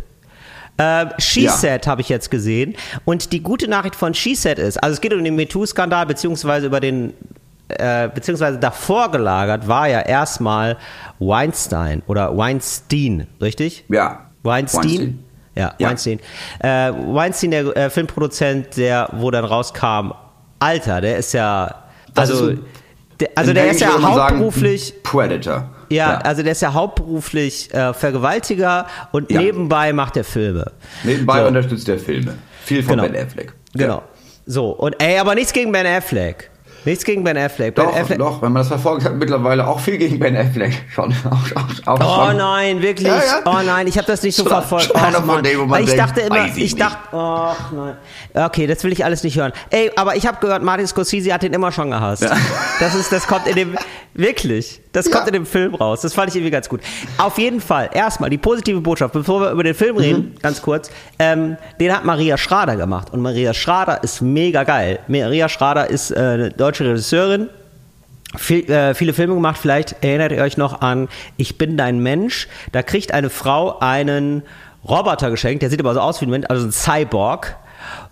Äh, She-Set habe ich jetzt gesehen. Und die gute Nachricht von She-Set ist, also es geht um den MeToo-Skandal, beziehungsweise über den, äh, beziehungsweise davor gelagert war ja erstmal Weinstein oder Weinstein, richtig? Ja. Weinstein? Weinstein. Ja, Ja. Weinstein. Äh, Weinstein, der äh, Filmproduzent, der, wo dann rauskam, Alter, der ist ja, also, ist ein- der, also der ist ja man sagen, hauptberuflich, Predator. ja, also der ist ja hauptberuflich äh, Vergewaltiger und Ja. nebenbei macht er Filme. Nebenbei So. unterstützt er Filme. Viel von Genau. Ben Affleck. Genau. Ja. So, und ey, aber nichts gegen Ben Affleck. Nichts gegen Ben Affleck. Doch, ben Affleck doch, wenn man das verfolgt hat, mittlerweile auch viel gegen Ben Affleck. Schon, auch, auch, auch Oh schon. nein, wirklich? Ja, ja. Oh nein, ich habe das nicht so Schon- verfolgt. Ach, Mann. Weil ich denkt, dachte immer, ich ich, dachte, oh nein. Okay, das will ich alles nicht hören. Ey, aber ich habe gehört, Martin Scorsese hat den immer schon gehasst. Das ist, das kommt in dem, wirklich, das Ja. kommt in dem Film raus. Das fand ich irgendwie ganz gut. Auf jeden Fall, erstmal die positive Botschaft, bevor wir über den Film reden, ganz kurz, ähm, den hat Maria Schrader gemacht. Und Maria Schrader ist mega geil. Maria Schrader ist äh, eine deutsche Regisseurin, viel, äh, viele Filme gemacht. Vielleicht erinnert ihr euch noch an Ich bin dein Mensch. Da kriegt eine Frau einen Roboter geschenkt, der sieht aber so aus wie ein Mensch, also ein Cyborg.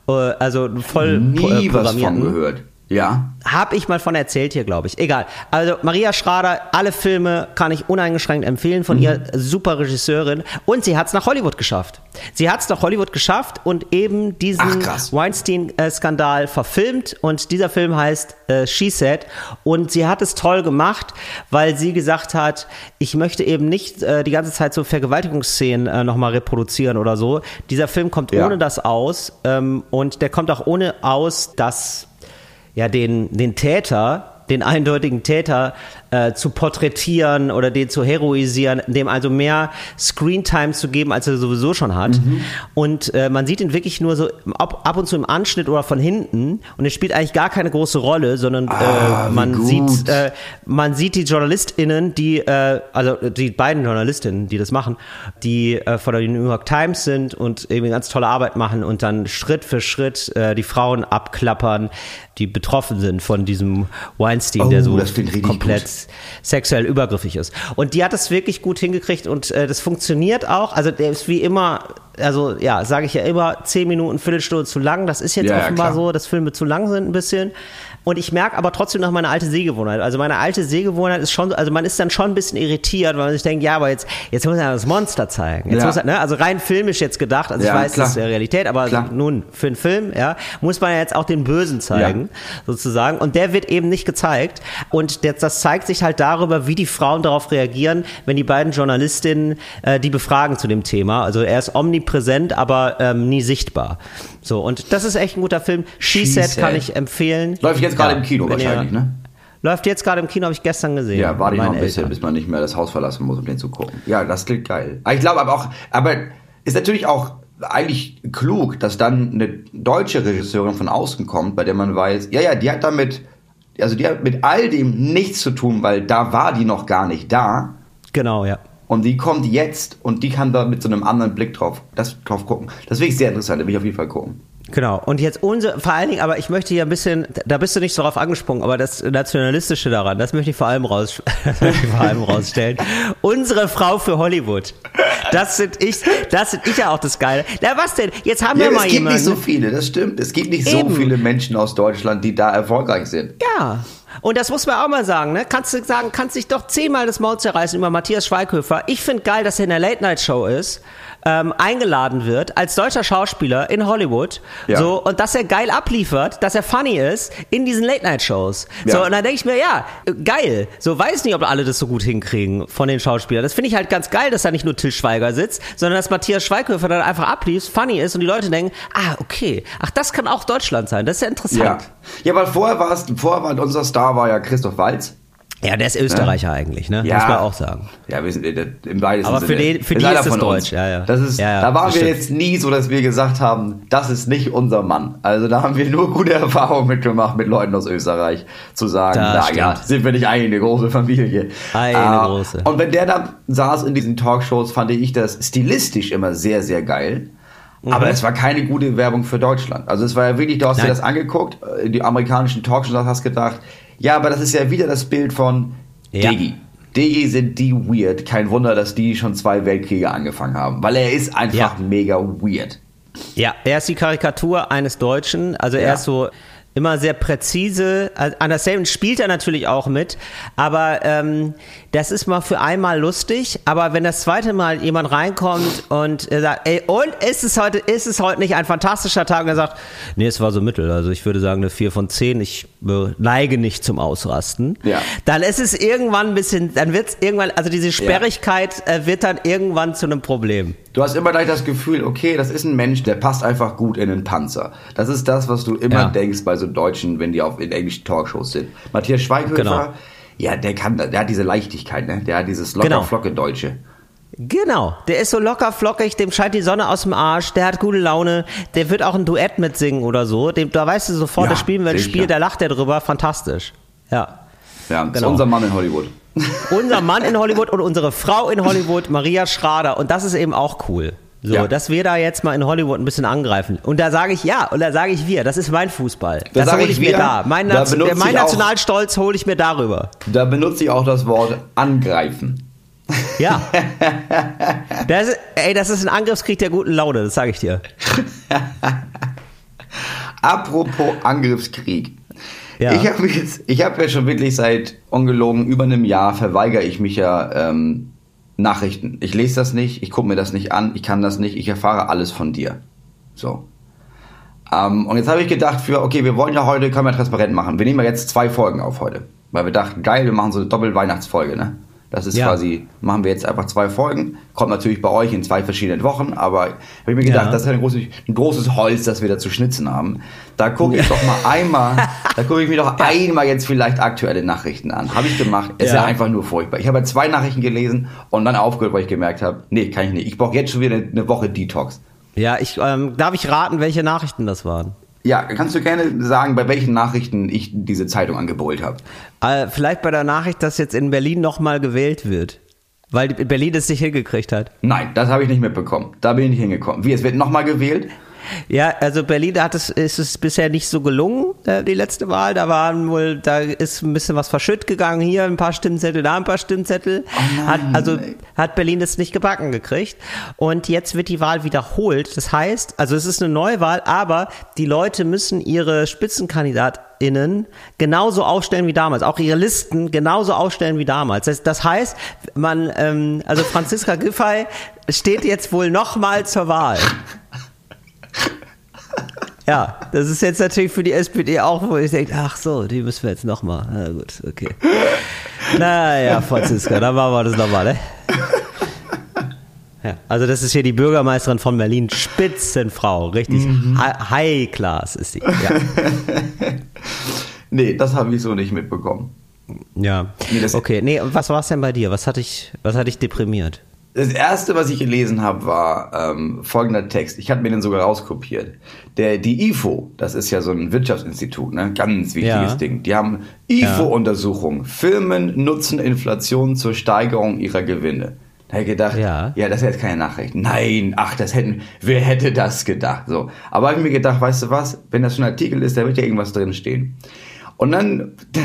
Äh, also ein voll Nie was von gehört. Ja. Hab ich mal von erzählt hier, glaube ich. Egal. Also Maria Schrader, alle Filme kann ich uneingeschränkt empfehlen von ihr. Super Regisseurin. Und sie hat es nach Hollywood geschafft. Sie hat es nach Hollywood geschafft und eben diesen. Weinstein-Skandal verfilmt. Und dieser Film heißt äh, She Said. Und sie hat es toll gemacht, weil sie gesagt hat, ich möchte eben nicht äh, die ganze Zeit so Vergewaltigungsszenen äh, nochmal reproduzieren oder so. Dieser Film kommt Ja. ohne das aus. Ähm, und der kommt auch ohne aus, dass ja, den, den Täter, den eindeutigen Täter äh, zu porträtieren oder den zu heroisieren, dem also mehr Screentime zu geben, als er sowieso schon hat. Mhm. Und äh, man sieht ihn wirklich nur so ab, ab und zu im Anschnitt oder von hinten und er spielt eigentlich gar keine große Rolle, sondern Ah, äh, man sieht äh, man sieht die JournalistInnen, die, äh, also die beiden JournalistInnen, die das machen, die äh, von der New York Times sind und eben ganz tolle Arbeit machen und dann Schritt für Schritt die Frauen abklappern, die betroffen sind von diesem Weinstein, Oh, der so das komplett gut. sexuell übergriffig ist. Und die hat es wirklich gut hingekriegt und äh, das funktioniert auch. Also der ist wie immer, also ja, sage ich ja immer, zehn Minuten, Viertelstunde zu lang. Das ist jetzt Ja, ja, offenbar klar. so, dass Filme zu lang sind ein bisschen. Und ich merke aber trotzdem noch meine alte Sehgewohnheit. Also meine alte Sehgewohnheit ist schon, also man ist dann schon ein bisschen irritiert, weil man sich denkt, ja, aber jetzt, jetzt muss er das Monster zeigen. Jetzt Ja. muss er, ne? Also rein filmisch jetzt gedacht, also Ja, ich weiß, klar. das ist ja Realität, aber Klar. nun, für einen Film, ja, muss man ja jetzt auch den Bösen zeigen, sozusagen. Und der wird eben nicht gezeigt. Und das, das zeigt sich halt darüber, wie die Frauen darauf reagieren, wenn die beiden Journalistinnen äh, die befragen zu dem Thema. Also er ist omnipräsent, aber ähm, nie sichtbar. So, und das ist echt ein guter Film. She, She Said kann ich empfehlen. Läuft jetzt gerade Ja, im Kino wenn ihr- wahrscheinlich, ne? Läuft jetzt gerade im Kino, habe ich gestern gesehen. Ja, warte ich noch ein bisschen, Eltern. bis man nicht mehr das Haus verlassen muss, um den zu gucken. Ja, das klingt geil. Aber Ich glaube aber auch, aber ist natürlich auch eigentlich klug, dass dann eine deutsche Regisseurin von außen kommt, bei der man weiß, ja, ja, die hat damit, also die hat mit all dem nichts zu tun, weil da war die noch gar nicht da. Genau, ja. Und die kommt jetzt und die kann da mit so einem anderen Blick drauf, das, drauf gucken. Ich sehr interessant, da will ich auf jeden Fall gucken. Genau. Und jetzt unser, vor allen Dingen, aber ich möchte hier ein bisschen, da bist du nicht so drauf angesprungen, aber das Nationalistische daran, das möchte ich vor allem raus, vor allem rausstellen. Unsere Frau für Hollywood. Das sind ich, das sind ich ja auch das Geile. Na, was denn? Jetzt haben Ja, wir es mal gibt jemanden. nicht so viele, das stimmt. Es gibt nicht Eben. so viele Menschen aus Deutschland, die da erfolgreich sind. Ja. Und das muss man auch mal sagen, ne? Kannst du sagen, kannst dich doch zehnmal das Maul zerreißen über Matthias Schweighöfer. Ich finde geil, dass er in der Late Night Show ist, ähm, eingeladen wird als deutscher Schauspieler in Hollywood, Ja. so und dass er geil abliefert, dass er funny ist in diesen Late Night Shows. Ja. So und dann denke ich mir, ja, geil. So weiß nicht, ob alle das so gut hinkriegen von den Schauspielern. Das finde ich halt ganz geil, dass da nicht nur Till Schweiger sitzt, sondern dass Matthias Schweighöfer dann einfach abliest, funny ist und die Leute denken, ah, okay, ach, das kann auch Deutschland sein. Das ist ja interessant. Ja. Ja, weil vorher war es, vorher war unser Star war ja Christoph Walz. Ja, der ist Österreicher eigentlich, ne? Ja. Muss man auch sagen. Ja, wir sind äh, im weitesten Aber für Sinne. den- für Ist die ist es deutsch, ja, ja. Das ist, Ja, ja, da waren wir stimmt. jetzt nie so, dass wir gesagt haben, das ist nicht unser Mann. Also da haben wir nur gute Erfahrungen mitgemacht, mit Leuten aus Österreich zu sagen, na ja, sind wir nicht eigentlich eine große Familie. Eine Ah, große. Und wenn der da saß in diesen Talkshows, fand ich das stilistisch immer sehr, sehr geil. Aber Mhm. es war keine gute Werbung für Deutschland. Also es war ja wirklich, du hast dir Nein. das angeguckt, äh, die amerikanischen Talkshows, hast gedacht, ja, aber das ist ja wieder das Bild von Ja. Digi. Digi sind die weird. Kein Wunder, dass die schon zwei Weltkriege angefangen haben. Weil er ist einfach Ja. mega weird. Ja, er ist die Karikatur eines Deutschen. Also er Ja. ist so immer sehr präzise. Also An der Same spielt er natürlich auch mit. Aber ähm, das ist mal für einmal lustig. Aber wenn das zweite Mal jemand reinkommt und er sagt, ey, und ist es heute, ist es heute nicht ein fantastischer Tag? Und er sagt, nee, es war so mittel. Also ich würde sagen eine 4 von 10. Ich äh, neige nicht zum Ausrasten. Ja. Dann ist es irgendwann ein bisschen, dann wird es irgendwann, also diese Sperrigkeit äh, wird dann irgendwann zu einem Problem. Du hast immer gleich das Gefühl, okay, das ist ein Mensch, der passt einfach gut in einen Panzer. Das ist das, was du immer Ja. denkst bei so Deutschen, wenn die auf in englischen Talkshows sind. Matthias Schweighöfer, Genau. Ja, der kann, der hat diese Leichtigkeit, ne? Der hat dieses locker Genau. flocke Deutsche. Genau, der ist so locker flockig, dem scheint die Sonne aus dem Arsch, der hat gute Laune, der wird auch ein Duett mitsingen oder so. Dem, da weißt du sofort, Ja, das spielen wir ein. Spiel, da lacht der drüber, fantastisch. Ja. Ja, Genau. ist unser Mann in Hollywood. Unser Mann in Hollywood und unsere Frau in Hollywood, Maria Schrader. Und das ist eben auch cool. So, Ja. dass wir da jetzt mal in Hollywood ein bisschen angreifen. Und da sage ich ja, und da sage ich wir, das ist mein Fußball. Da das hole ich ich mir da. Mein, da benutze mein Nationalstolz hole ich mir darüber. Da benutze ich auch das Wort angreifen. Ja. Das ist, ey, das ist ein Angriffskrieg der guten Laune, das sage ich dir. Apropos Angriffskrieg. Ja. Ich habe habe ja schon wirklich seit ungelogen über einem Jahr verweigere ich mich ja ähm, Nachrichten. Ich lese das nicht, ich gucke mir das nicht an, ich kann das nicht, ich erfahre alles von dir. So. Ähm, und jetzt habe ich gedacht, für okay, wir wollen ja heute, können wir transparent machen. Wir nehmen ja jetzt zwei Folgen auf heute, weil wir dachten, geil, wir machen so eine Doppel-Weihnachtsfolge, ne? Das ist Ja. quasi, machen wir jetzt einfach zwei Folgen. Kommt natürlich bei euch in zwei verschiedenen Wochen, aber habe ich mir gedacht, Ja. das ist ein großes, ein großes Holz, das wir da zu schnitzen haben. Da gucke ich doch mal einmal, da gucke ich mir doch einmal jetzt vielleicht aktuelle Nachrichten an. Habe ich gemacht. Ist ja. Ja. einfach nur furchtbar. Ich habe zwei Nachrichten gelesen und dann aufgehört, weil ich gemerkt habe, nee, kann ich nicht. Ich brauche jetzt schon wieder eine, eine Woche Detox. Ja, ich, ähm, darf ich raten, welche Nachrichten das waren? Ja, kannst du gerne sagen, bei welchen Nachrichten ich diese Zeitung angebrüllt habe? Äh, vielleicht bei der Nachricht, dass jetzt in Berlin nochmal gewählt wird. Weil Berlin es nicht hingekriegt hat. Nein, das habe ich nicht mitbekommen. Da bin ich nicht hingekommen. Wie, es wird nochmal gewählt? Ja, also Berlin, da hat es, ist es bisher nicht so gelungen, äh, die letzte Wahl. Da waren wohl, da ist ein bisschen was verschütt gegangen. Hier ein paar Stimmzettel, da ein paar Stimmzettel. Oh hat, also hat Berlin das nicht gebacken gekriegt. Und jetzt wird die Wahl wiederholt. Das heißt, also es ist eine Neuwahl, aber die Leute müssen ihre SpitzenkandidatInnen genauso aufstellen wie damals. Auch ihre Listen genauso aufstellen wie damals. Das, das heißt, man, ähm, also Franziska Giffey steht jetzt wohl nochmal zur Wahl. Ja, das ist jetzt natürlich für die SPD auch, wo ich denke, ach so, die müssen wir jetzt nochmal. Na gut, okay. Naja, Franziska, dann machen wir das nochmal, ne? Ja, also das ist hier die Bürgermeisterin von Berlin, Spitzenfrau, richtig hi- High Class ist sie. Ja. Nee, das habe ich so nicht mitbekommen. ja. Nee, Okay, nee, was war es denn bei dir? Was hat dich, was hat dich deprimiert? Das erste, was ich gelesen habe, war ähm, folgender Text. Ich habe mir den sogar rauskopiert. Der, die IFO, das ist ja so ein Wirtschaftsinstitut, ne? ganz wichtiges Ja. Ding. Die haben IFO-Untersuchung. Firmen nutzen Inflation zur Steigerung ihrer Gewinne. Da habe ich gedacht, Ja. ja. das ist jetzt keine Nachricht. Nein, ach, das hätten, wer hätte das gedacht? So. Aber habe ich mir gedacht, weißt du was, wenn das schon ein Artikel ist, da wird ja irgendwas drin stehen. Und dann, dann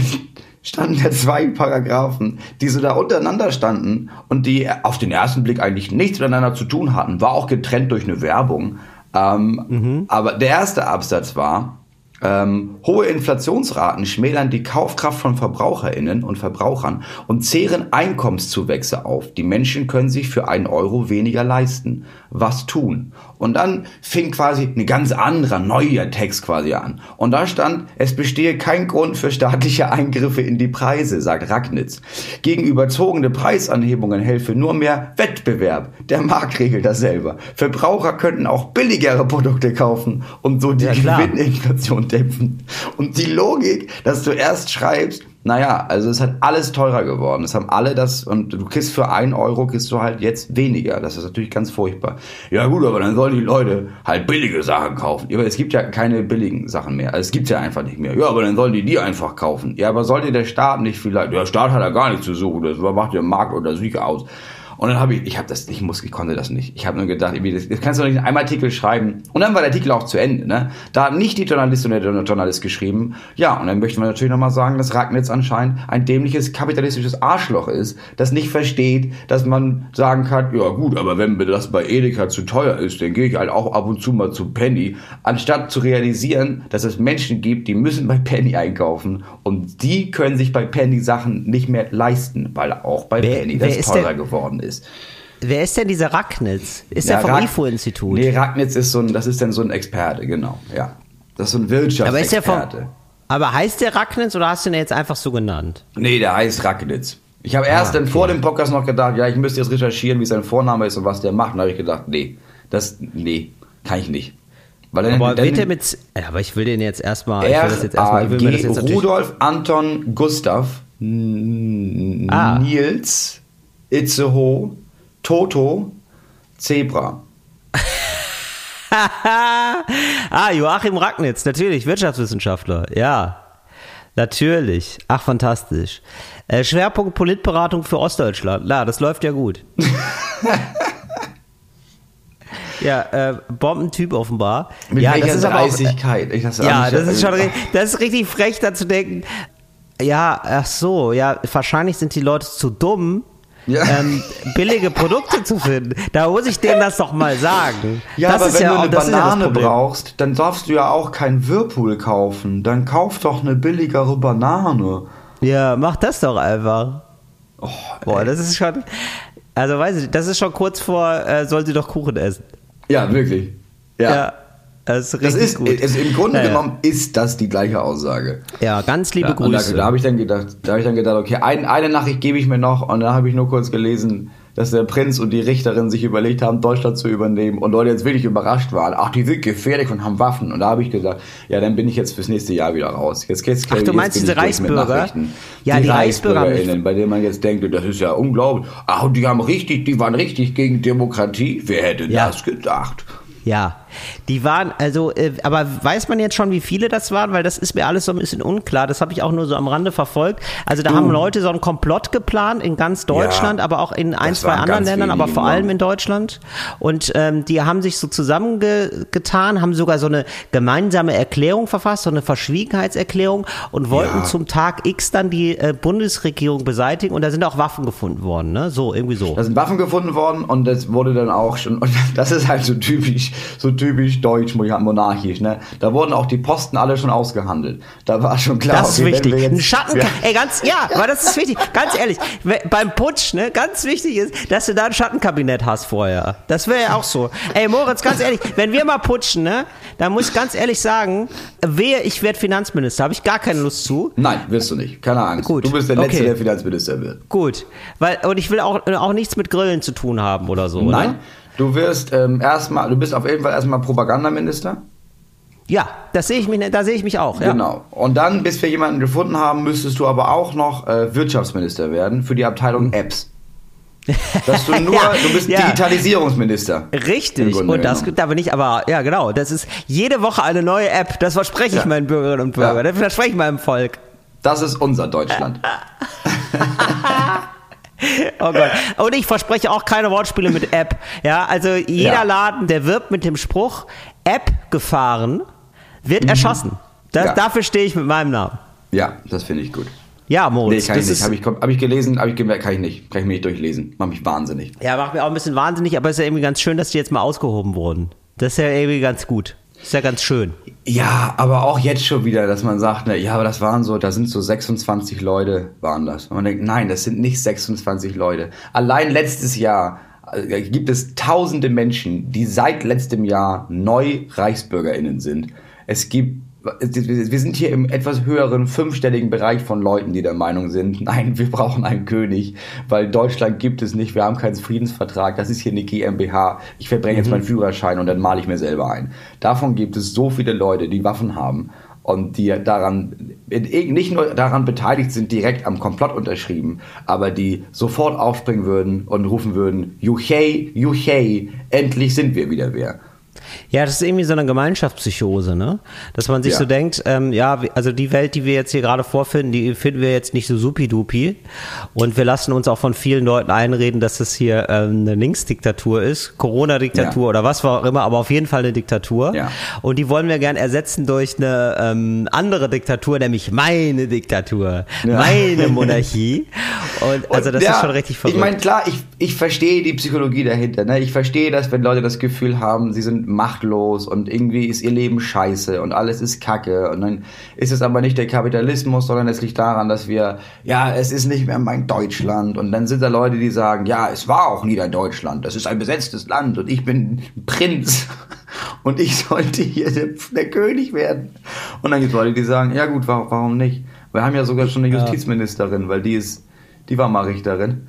standen da zwei Paragraphen, die so da untereinander standen und die auf den ersten Blick eigentlich nichts miteinander zu tun hatten. War auch getrennt durch eine Werbung. Ähm, Aber der erste Absatz war, ähm, hohe Inflationsraten schmälern die Kaufkraft von VerbraucherInnen und Verbrauchern und zehren Einkommenszuwächse auf. Die Menschen können sich für einen Euro weniger leisten. Was tun? Und dann fing quasi ein ganz anderer, neuer Text quasi an. Und da stand, es bestehe kein Grund für staatliche Eingriffe in die Preise, sagt Ragnitz. Gegen überzogene Preisanhebungen helfe nur mehr Wettbewerb. Der Markt regelt das selber. Verbraucher könnten auch billigere Produkte kaufen und so die Ja. Gewinninflation dämpfen. Und die Logik, dass du erst schreibst, naja, also es hat alles teurer geworden. Es haben alle das, und du kriegst für einen Euro, kriegst du halt jetzt weniger. Das ist natürlich ganz furchtbar. Ja gut, aber dann sollen die Leute halt billige Sachen kaufen. Aber es gibt ja keine billigen Sachen mehr. Also es gibt ja einfach nicht mehr. Ja, aber dann sollen die die einfach kaufen. Ja, aber sollte der Staat nicht vielleicht, der Staat hat ja gar nichts zu suchen. Das macht der Markt oder sich aus. Und dann habe ich, ich habe das, ich muss, ich konnte das nicht. Ich habe nur gedacht, das, das kannst du doch nicht in einem Artikel schreiben. Und dann war der Artikel auch zu Ende. Ne? Da hat nicht die Journalistin oder der Journalist geschrieben. Ja, und dann möchten wir natürlich nochmal sagen, dass Ragnitz anscheinend ein dämliches kapitalistisches Arschloch ist, das nicht versteht, dass man sagen kann, ja gut, aber wenn mir das bei Edeka zu teuer ist, dann gehe ich halt auch ab und zu mal zu Penny, anstatt zu realisieren, dass es Menschen gibt, die müssen bei Penny einkaufen und die können sich bei Penny Sachen nicht mehr leisten, weil auch bei Wer- Penny das teurer geworden ist. Wer ist denn dieser Ragnitz? Ist Ja, der vom IFO-Institut? Nee, Ragnitz ist so ein, das ist dann so ein Experte, genau, ja. Das ist so ein aber ist. Wirtschaftsexperte. Aber heißt der Ragnitz oder hast du ihn jetzt einfach so genannt? Nee, der heißt Ragnitz. Ich habe erst Ah, dann vor dem Podcast noch gedacht, ja, ich müsste jetzt recherchieren, wie sein Vorname ist und was der macht. Und da habe ich gedacht, nee, das, nee, kann ich nicht. Weil dann, Aber dann, wird er mit. Aber ich will den jetzt erstmal. Ich will das jetzt erstmal. Ich will mir das jetzt. Rudolf Anton Gustav Ah. Nils Itzehoe Toto Zebra. ah, Joachim Ragnitz, natürlich, Wirtschaftswissenschaftler, ja. Natürlich. Ach, fantastisch. Äh, Schwerpunkt Politberatung für Ostdeutschland. Na, das läuft ja gut. ja, äh, Bombentyp offenbar. Mit ja, welcher das ist aber auch, Dreistigkeit. Ich das ja, das ist schon das ist richtig frech, da zu denken. Ja, ach so, ja, wahrscheinlich sind die Leute zu dumm, Ja. ähm, billige Produkte zu finden. Da muss ich denen das doch mal sagen. Ja, das aber ist wenn du auch- eine ja Banane brauchst, dann darfst du ja auch kein Whirlpool kaufen. Dann kauf doch eine billigere Banane. Ja, mach das doch einfach. Oh, Boah, das ist schon. Also weiß ich, das ist schon kurz vor, äh, soll sie doch Kuchen essen. Ja, wirklich. Ja. Das ist Das ist, gut. ist im Grunde Ja, ja. genommen ist das die gleiche Aussage. Ja, ganz liebe Ja, und da, Grüße. da habe ich dann gedacht, da habe ich dann gedacht, okay, ein, eine Nachricht gebe ich mir noch und dann habe ich nur kurz gelesen, dass der Prinz und die Richterin sich überlegt haben, Deutschland zu übernehmen und Leute jetzt wirklich überrascht waren. Ach, die sind gefährlich und haben Waffen. Und da habe ich gesagt, ja, dann bin ich jetzt fürs nächste Jahr wieder raus. Jetzt geht's Ach, du meinst diese Reichsbürger? Ja, die mich- ReichsbürgerInnen, bei denen man jetzt denkt, das ist ja unglaublich. Ach, und die haben richtig, die waren richtig gegen Demokratie. Wer hätte Ja. das gedacht? Ja, die waren, also, äh, aber weiß man jetzt schon, wie viele das waren? Weil das ist mir alles so ein bisschen unklar. Das habe ich auch nur so am Rande verfolgt. Also da Du. haben Leute so einen Komplott geplant in ganz Deutschland, Ja, aber auch in ein, zwei anderen Ländern, aber vor allem in Deutschland. Und ähm, die haben sich so zusammengetan, haben sogar so eine gemeinsame Erklärung verfasst, so eine Verschwiegenheitserklärung und wollten Ja. zum Tag X dann die äh, Bundesregierung beseitigen. Und da sind auch Waffen gefunden worden, ne? So, irgendwie so. Da sind Waffen gefunden worden und das wurde dann auch schon, und das ist halt so typisch, so typisch deutsch, monarchisch, ne? Da wurden auch die Posten alle schon ausgehandelt. Da war schon klar, Das ist okay, wenn wichtig. Ein Schatten, Ja. ey, ganz, ja, aber das ist wichtig. Ganz ehrlich, beim Putsch, ne, ganz wichtig ist, dass du da ein Schattenkabinett hast vorher. Das wäre ja auch so. Ey, Moritz, ganz ehrlich, wenn wir mal putschen, ne, dann muss ich ganz ehrlich sagen, wehe, ich werde Finanzminister, habe ich gar keine Lust zu. Nein, wirst du nicht. Keine Angst. Gut, Du bist der Letzte, okay. der Finanzminister wird. Gut, weil, und ich will auch, auch nichts mit Grillen zu tun haben oder so. Nein, Ne? Du wirst ähm, erstmal, du bist auf jeden Fall erstmal Propagandaminister. Ja, das sehe ich mich, da sehe ich mich auch. Ja. Genau. Und dann, bis wir jemanden gefunden haben, müsstest du aber auch noch äh, Wirtschaftsminister werden für die Abteilung Apps. Dass du nur, Ja, du bist ja. Digitalisierungsminister. Richtig, und das, da bin ich aber, ja genau, das ist jede Woche eine neue App, das verspreche ich Ja. meinen Bürgerinnen und Bürgern, das verspreche ich meinem Volk. Das ist unser Deutschland. Oh Gott. Und ich verspreche auch keine Wortspiele mit App. Ja, also jeder Ja. Laden, der wirbt mit dem Spruch App gefahren, wird erschossen. Das, Mhm. Ja. Dafür stehe ich mit meinem Namen. Ja, das finde ich gut. Ja, Nee, Moritz. kann ich nicht. Habe ich, hab ich gelesen, habe ich gemerkt, kann ich nicht. Kann ich mir nicht durchlesen. Macht mich wahnsinnig. ja, macht mir auch ein bisschen wahnsinnig, aber es ist ja irgendwie ganz schön, dass die jetzt mal ausgehoben wurden. Das ist ja irgendwie ganz gut. Ist ja ganz schön. Ja, aber auch jetzt schon wieder, dass man sagt, ne, ja, aber das waren so, da sind so 26 Leute, waren das. Und man denkt, nein, das sind nicht 26 Leute. Allein letztes Jahr äh, gibt es tausende Menschen, die seit letztem Jahr neu ReichsbürgerInnen sind. Es gibt wir sind hier im etwas höheren fünfstelligen Bereich von Leuten, die der Meinung sind, nein, wir brauchen einen König, weil Deutschland gibt es nicht, wir haben keinen Friedensvertrag, das ist hier eine GmbH, ich verbrenne jetzt meinen Führerschein und dann male ich mir selber ein. Davon gibt es so viele Leute, die Waffen haben und die daran, nicht nur daran beteiligt sind, direkt am Komplott unterschrieben, aber die sofort aufspringen würden und rufen würden, Juchei, Juchei, endlich sind wir wieder wer. Ja, das ist irgendwie so eine Gemeinschaftspsychose, ne? Dass man sich Ja. so denkt, ähm, ja, also die Welt, die wir jetzt hier gerade vorfinden, die finden wir jetzt nicht so supidupi. Und wir lassen uns auch von vielen Leuten einreden, dass das hier ähm, eine Linksdiktatur ist, Corona-Diktatur Ja. oder was auch immer, aber auf jeden Fall eine Diktatur. Ja. Und die wollen wir gern ersetzen durch eine ähm, andere Diktatur, nämlich meine Diktatur, meine Monarchie. Und also das Und, ist ja, schon richtig verrückt. Ich meine, klar, ich, ich verstehe die Psychologie dahinter. Ne? Ich verstehe das, wenn Leute das Gefühl haben, sie sind machtlos und irgendwie ist ihr Leben scheiße und alles ist Kacke. Und dann ist es aber nicht der Kapitalismus, sondern es liegt daran, dass wir, ja, es ist nicht mehr mein Deutschland. Und dann sind da Leute, die sagen, ja, es war auch nie dein Deutschland. Das ist ein besetztes Land und ich bin Prinz. Und ich sollte hier der, der König werden. Und dann gibt es Leute, die sagen, ja gut, warum, warum nicht? Wir haben ja sogar schon eine Justizministerin, weil die ist, die war mal Richterin.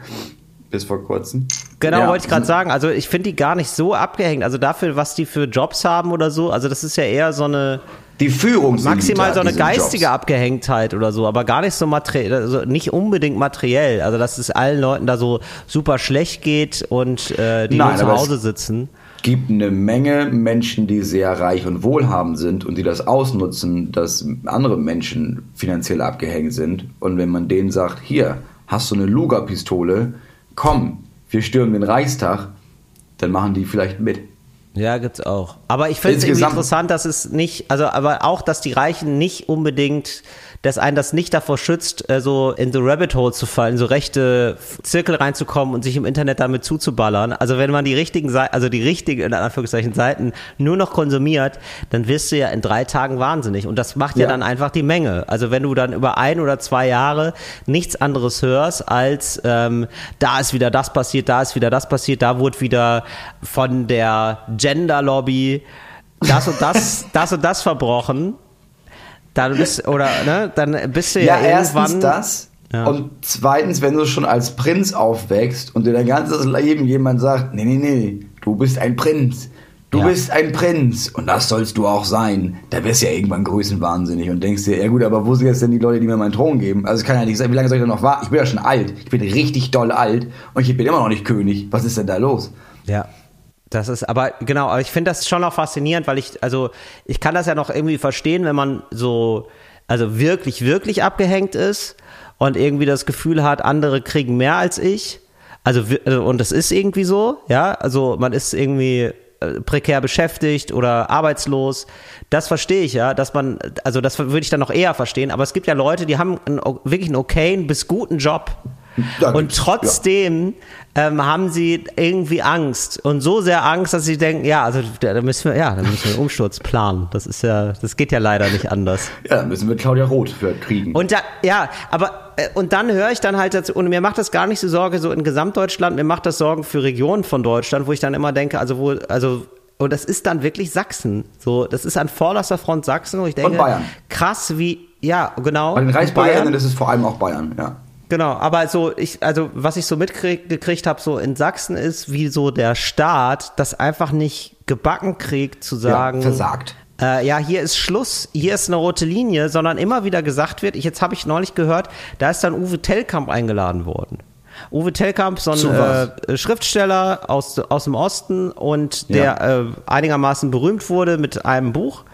Bis vor kurzem. Genau, Ja. wollte ich gerade sagen. Also ich finde die gar nicht so abgehängt. Also dafür, was die für Jobs haben oder so. Also das ist ja eher so eine Die Führung maximal so eine geistige Abgehängtheit oder so, aber gar nicht so materiell, also nicht unbedingt materiell. Also dass es allen Leuten da so super schlecht geht und äh, die Nein, nur zu es- Hause sitzen. gibt eine Menge Menschen, die sehr reich und wohlhabend sind und die das ausnutzen, dass andere Menschen finanziell abgehängt sind. Und wenn man denen sagt, hier, hast du eine Luger-Pistole, komm, wir stürmen den Reichstag, dann machen die vielleicht mit. Ja, gibt's auch. Aber ich finde es interessant, dass es nicht, also aber auch, dass die Reichen nicht unbedingt, dass einen das nicht davor schützt, äh, so in so Rabbit Hole zu fallen, so rechte Zirkel reinzukommen und sich im Internet damit zuzuballern. Also wenn man die richtigen Seiten, also die richtigen, in Anführungszeichen, Seiten nur noch konsumiert, dann wirst du ja in drei Tagen wahnsinnig. Und das macht ja, Ja. dann einfach die Menge. Also wenn du dann über ein oder zwei Jahre nichts anderes hörst, als ähm, da ist wieder das passiert, da ist wieder das passiert, da wurde wieder von der Gender Lobby das und das, das und das verbrochen. Dann bist oder ne, dann bist du ja, Ja, erstens das. Ja. Und zweitens, wenn du schon als Prinz aufwächst und dir dein ganzes Leben jemand sagt, nee, nee, nee, du bist ein Prinz. Du Ja. bist ein Prinz und das sollst du auch sein. Da wirst du ja irgendwann größenwahnsinnig und denkst dir, ja gut, aber wo sind jetzt denn die Leute, die mir meinen Thron geben? Also es kann ja nicht sein, wie lange soll ich denn noch warten? Ich bin ja schon alt. Ich bin richtig doll alt und ich bin immer noch nicht König. Was ist denn da los? Ja. Das ist, aber genau, aber ich finde das schon noch faszinierend, weil ich, also ich kann das ja noch irgendwie verstehen, wenn man so, also wirklich, wirklich abgehängt ist und irgendwie das Gefühl hat, andere kriegen mehr als ich. Also, also und das ist irgendwie so, ja, also man ist irgendwie äh, prekär beschäftigt oder arbeitslos. Das verstehe ich ja, dass man, also das würde ich dann noch eher verstehen, aber es gibt ja Leute, die haben einen, wirklich einen okayen bis guten Job. Da Und trotzdem ähm, haben sie irgendwie Angst und so sehr Angst, dass sie denken, ja, also da da müssen wir, ja, da müssen wir einen Umsturz planen. Das ist ja, das geht ja leider nicht anders. Ja, dann müssen wir Claudia Roth für kriegen. Und da, ja, aber äh, und dann höre ich dann halt dazu, und mir macht das gar nicht so Sorge, so in Gesamtdeutschland, mir macht das Sorgen für Regionen von Deutschland, wo ich dann immer denke, also wo, also und das ist dann wirklich Sachsen. So, das ist an vorderster Front Sachsen, wo ich denke, Bayern. krass, wie, ja, genau. Bei den und ReichsbürgerInnen ist es vor allem auch Bayern, ja. Genau, aber so ich also was ich so mitgekriegt habe so in Sachsen ist, wie so der Staat das einfach nicht gebacken kriegt zu sagen, ja versagt. äh, ja, hier ist Schluss, hier ist eine rote Linie, sondern immer wieder gesagt wird, ich, jetzt habe ich neulich gehört, da ist dann Uwe Tellkamp eingeladen worden. Uwe Tellkamp, so ein was? äh, Schriftsteller aus, aus dem Osten und der Ja. äh, einigermaßen berühmt wurde mit einem Buch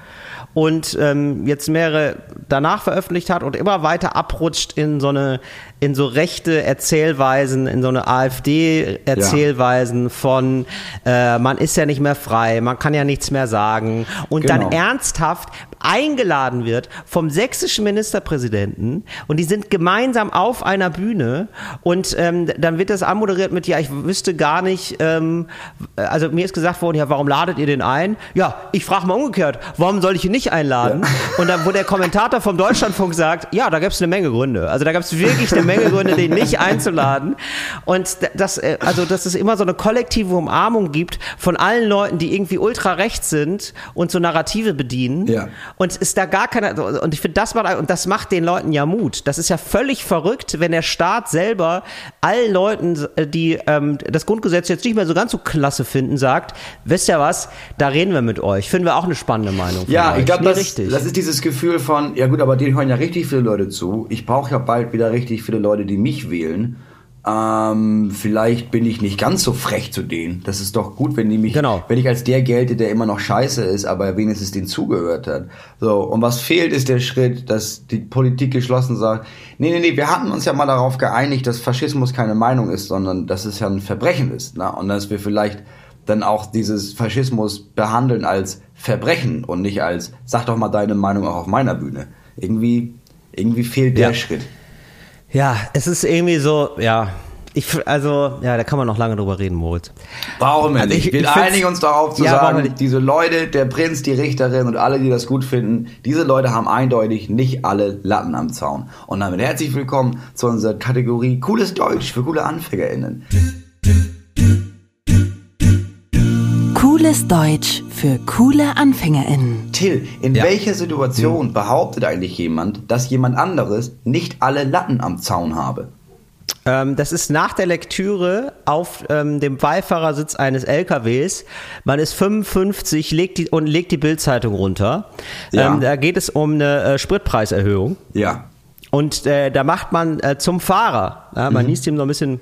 und ähm, jetzt mehrere danach veröffentlicht hat und immer weiter abrutscht in so eine in so rechte Erzählweisen, in so eine AfD-Erzählweisen von, äh, man ist ja nicht mehr frei, man kann ja nichts mehr sagen. Und Genau. dann ernsthaft eingeladen wird vom sächsischen Ministerpräsidenten und die sind gemeinsam auf einer Bühne und ähm, dann wird das anmoderiert mit, ja, ich wüsste gar nicht, ähm, also mir ist gesagt worden, ja, warum ladet ihr den ein? Ja, ich frage mal umgekehrt, warum soll ich ihn nicht einladen? Und dann, wo der Kommentator vom Deutschlandfunk sagt, ja, da gab es eine Menge Gründe. Also da gab es wirklich eine Menge Gründe, den nicht einzuladen. Und das, äh, also dass es immer so eine kollektive Umarmung gibt von allen Leuten, die irgendwie ultra rechts sind und so Narrative bedienen. Ja. Und ist da gar keiner, und ich finde, das macht, und das macht den Leuten ja Mut. Das ist ja völlig verrückt, wenn der Staat selber allen Leuten, die ähm, das Grundgesetz jetzt nicht mehr so ganz so klasse finden, sagt, wisst ihr was, da reden wir mit euch. Finden wir auch eine spannende Meinung. Ja, euch. ich glaube, das, das ist dieses Gefühl von, ja gut, aber denen hören ja richtig viele Leute zu. Ich brauche ja bald wieder richtig viele Leute, die mich wählen. Ähm, vielleicht bin ich nicht ganz so frech zu denen. Das ist doch gut, wenn die mich, Genau. wenn ich als der gelte, der immer noch scheiße ist, aber wenigstens denen zugehört hat. So, und was fehlt, ist der Schritt, dass die Politik geschlossen sagt, nee, nee, nee, wir hatten uns ja mal darauf geeinigt, dass Faschismus keine Meinung ist, sondern dass es ja ein Verbrechen ist. Ne? Und dass wir vielleicht dann auch dieses Faschismus behandeln als Verbrechen und nicht als, sag doch mal deine Meinung auch auf meiner Bühne. Irgendwie, irgendwie fehlt der Ja. Schritt. Ja, es ist irgendwie so, ja. Ich, also, ja, da kann man noch lange drüber reden, Moritz. Brauchen wir Also nicht. ich- wir einigen uns darauf zu Ja, sagen, diese Leute, der Prinz, die Richterin und alle, die das gut finden, diese Leute haben eindeutig nicht alle Latten am Zaun. Und damit herzlich willkommen zu unserer Kategorie Cooles Deutsch für coole AnfängerInnen. Cooles Deutsch für coole AnfängerInnen. Till, in Ja. welcher Situation behauptet eigentlich jemand, dass jemand anderes nicht alle Latten am Zaun habe? Ähm, das ist nach der Lektüre auf ähm, dem Beifahrersitz eines LKWs. Man ist 55 legt die, und legt die Bildzeitung runter. Ja. Ähm, da geht es um eine äh, Spritpreiserhöhung. Ja. Und äh, da macht man äh, zum Fahrer, ja, man Mhm. liest ihm so ein bisschen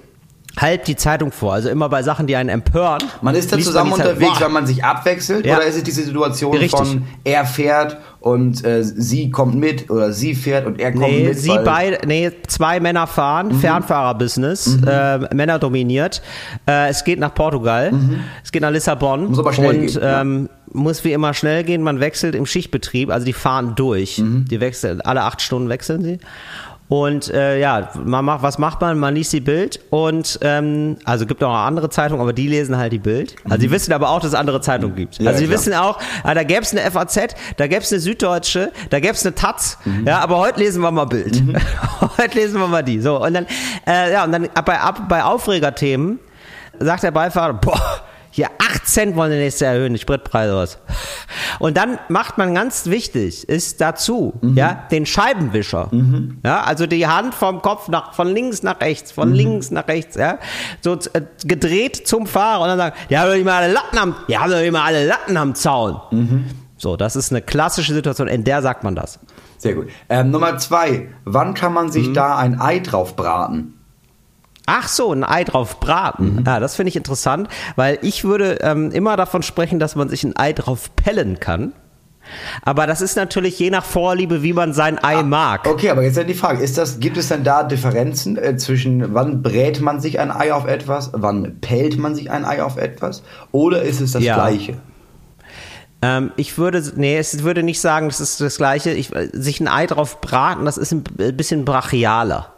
halb die Zeitung vor. Also immer bei Sachen, die einen empören. Man ist da zusammen unterwegs, Boah. wenn man sich abwechselt? Ja. Oder ist es diese Situation Richtig. von, er fährt und äh, sie kommt mit oder sie fährt und er kommt Nee, mit? sie weil- beide, nee, zwei Männer fahren, Mhm. Fernfahrerbusiness, äh, Männer dominiert. Äh, es geht nach Portugal, es geht nach Lissabon. Mhm. Muss aber schnell und, gehen, ähm, muss wie immer schnell gehen. Man wechselt im Schichtbetrieb, also die fahren durch. Mhm. Die wechseln, alle acht Stunden wechseln sie. Und äh, ja, man macht, was macht man? Man liest die Bild und ähm, also gibt auch andere Zeitungen, aber die lesen halt die Bild. Also die wissen aber auch, dass es andere Zeitungen gibt. Mhm. Ja, also die klar. wissen auch, ah, da gäbe es eine FAZ, da gäbe es eine Süddeutsche, da gäbe es eine Taz, Mhm. ja, aber heute lesen wir mal Bild. heute lesen wir mal die. So, und dann, äh, ja, und dann bei, ab, bei Aufregerthemen sagt der Beifahrer, boah, hier 8 Cent wollen die nächste erhöhen, die Spritpreise aus. Und dann macht man ganz wichtig, ist dazu, ja, den Scheibenwischer. Ja, also die Hand vom Kopf nach, von links nach rechts, von links nach rechts, ja, so äh, gedreht zum Fahrer und dann sagen, die haben doch immer alle Latten am, die haben doch immer alle Latten am Zaun. So, das ist eine klassische Situation, in der sagt man das. Sehr gut. Ähm, Nummer zwei. Wann kann man Mhm. sich da ein Ei drauf braten? Ach so, ein Ei drauf braten. Ja, das finde ich interessant, weil ich würde ähm, immer davon sprechen, dass man sich ein Ei drauf pellen kann. Aber das ist natürlich je nach Vorliebe, wie man sein Ei mag. Okay, aber jetzt dann die Frage, ist das, gibt es denn da Differenzen äh, zwischen wann brät man sich ein Ei auf etwas, wann pellt man sich ein Ei auf etwas oder ist es das Ja. gleiche? Ähm, ich würde, nee, es würde nicht sagen, das ist das Gleiche. Ich, äh, sich ein Ei drauf braten, das ist ein bisschen brachialer.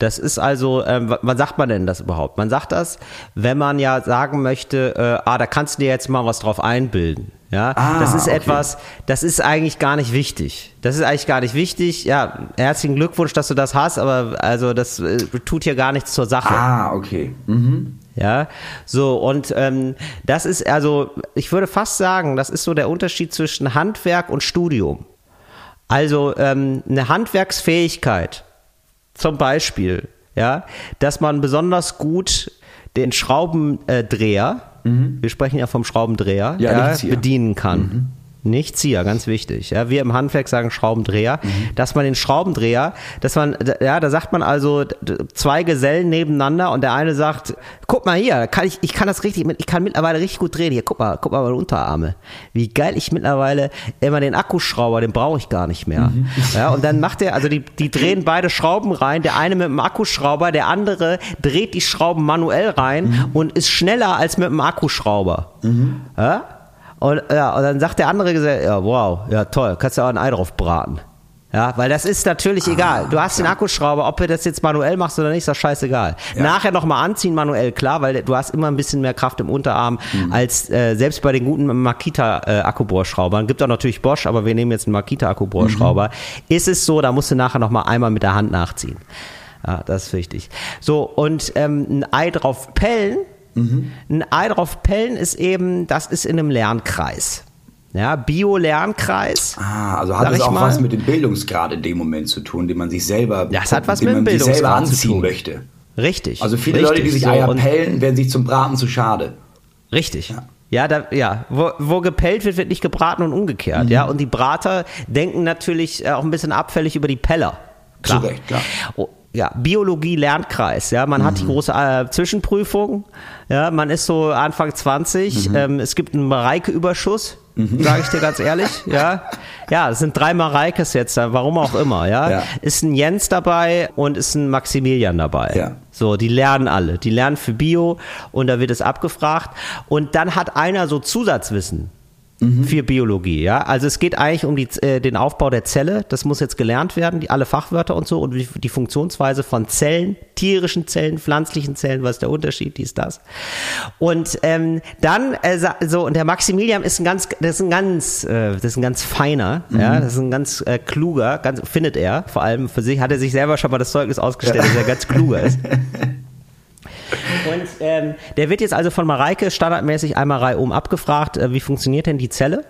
Das ist also, ähm, wa- wann sagt man denn das überhaupt? Man sagt das, wenn man ja sagen möchte, äh, ah, da kannst du dir jetzt mal was drauf einbilden. Ja, Ah, das ist okay. etwas, das ist eigentlich gar nicht wichtig. Das ist eigentlich gar nicht wichtig. Ja, herzlichen Glückwunsch, dass du das hast, aber also das äh, tut hier gar nichts zur Sache. Ah, okay. Mhm. Ja, so und ähm, das ist also, ich würde fast sagen, das ist so der Unterschied zwischen Handwerk und Studium. Also ähm, eine Handwerksfähigkeit, zum Beispiel, ja, dass man besonders gut den Schraubendreher, wir sprechen ja vom Schraubendreher, Ja, ja, bedienen kann. Nicht Zieher, ganz wichtig. Ja, wir im Handwerk sagen Schraubendreher, Mhm. dass man den Schraubendreher, dass man, ja, da sagt man also zwei Gesellen nebeneinander und der eine sagt, guck mal hier, kann ich, ich kann das richtig, ich kann mittlerweile richtig gut drehen. Hier, guck mal, guck mal meine Unterarme. Wie geil ich mittlerweile immer den Akkuschrauber, den brauche ich gar nicht mehr. Mhm. Ja, und dann macht er, also die, die drehen beide Schrauben rein, der eine mit dem Akkuschrauber, der andere dreht die Schrauben manuell rein Mhm. und ist schneller als mit dem Akkuschrauber. Ja? Und, ja, und dann sagt der andere gesagt, ja, wow, ja toll, kannst du auch ein Ei drauf braten. Ja, weil das ist natürlich egal. Du hast den Akkuschrauber, ob du das jetzt manuell machst oder nicht, ist das scheißegal. Nachher nochmal anziehen manuell, klar, weil du hast immer ein bisschen mehr Kraft im Unterarm als äh, selbst bei den guten Makita äh, Akkubohrschraubern. Gibt auch natürlich Bosch, aber wir nehmen jetzt einen Makita Akkubohrschrauber. Ist es so, da musst du nachher nochmal einmal mit der Hand nachziehen. Ja, das ist wichtig. So, und ähm, ein Ei drauf pellen, ein Ei drauf pellen ist eben, das ist in einem Lernkreis. Ja, Bio-Lernkreis. Ah, also hat es ich auch mal. was mit dem Bildungsgrad in dem Moment zu tun, den man sich selber, Das hat was mit dem man sich selber Bildungsgrad zu anziehen tun. möchte. Richtig. Also viele richtig, Leute, die sich Eier pellen, werden sich zum Braten zu schade. Richtig. Ja, da, ja, wo, wo gepellt wird, wird nicht gebraten und umgekehrt. Mhm. Ja, und die Brater denken natürlich äh, auch ein bisschen abfällig über die Peller. Klar. Zu Recht, klar. Ja, Biologie Lernkreis. Ja, man hat Mhm. die große äh, Zwischenprüfung. Ja, man ist so Anfang 20. Mhm. Ähm, es gibt einen Mareike-Überschuss. Sage ich dir ganz ehrlich, ja. Ja, es sind drei Mareikes jetzt, warum auch immer, ja. Ja. Ist ein Jens dabei und ist ein Maximilian dabei. Ja. So, die lernen alle. Die lernen für Bio und da wird es abgefragt. Und dann hat einer so Zusatzwissen für Biologie, ja. Also es geht eigentlich um die, äh, den Aufbau der Zelle. Das muss jetzt gelernt werden, die, alle Fachwörter und so und die, die Funktionsweise von Zellen, tierischen Zellen, pflanzlichen Zellen, was ist der Unterschied, dies, das. Und ähm, dann, äh, so, und der Maximilian ist ein ganz, das ist ein ganz, äh, das ist ein ganz feiner, ja, das ist ein ganz äh, kluger, ganz, findet er, vor allem für sich, hat er sich selber schon mal das Zeugnis ausgestellt, dass er ganz kluger ist. Und ähm, der wird jetzt also von Mareike standardmäßig einmal reihum abgefragt, äh, wie funktioniert denn die Zelle?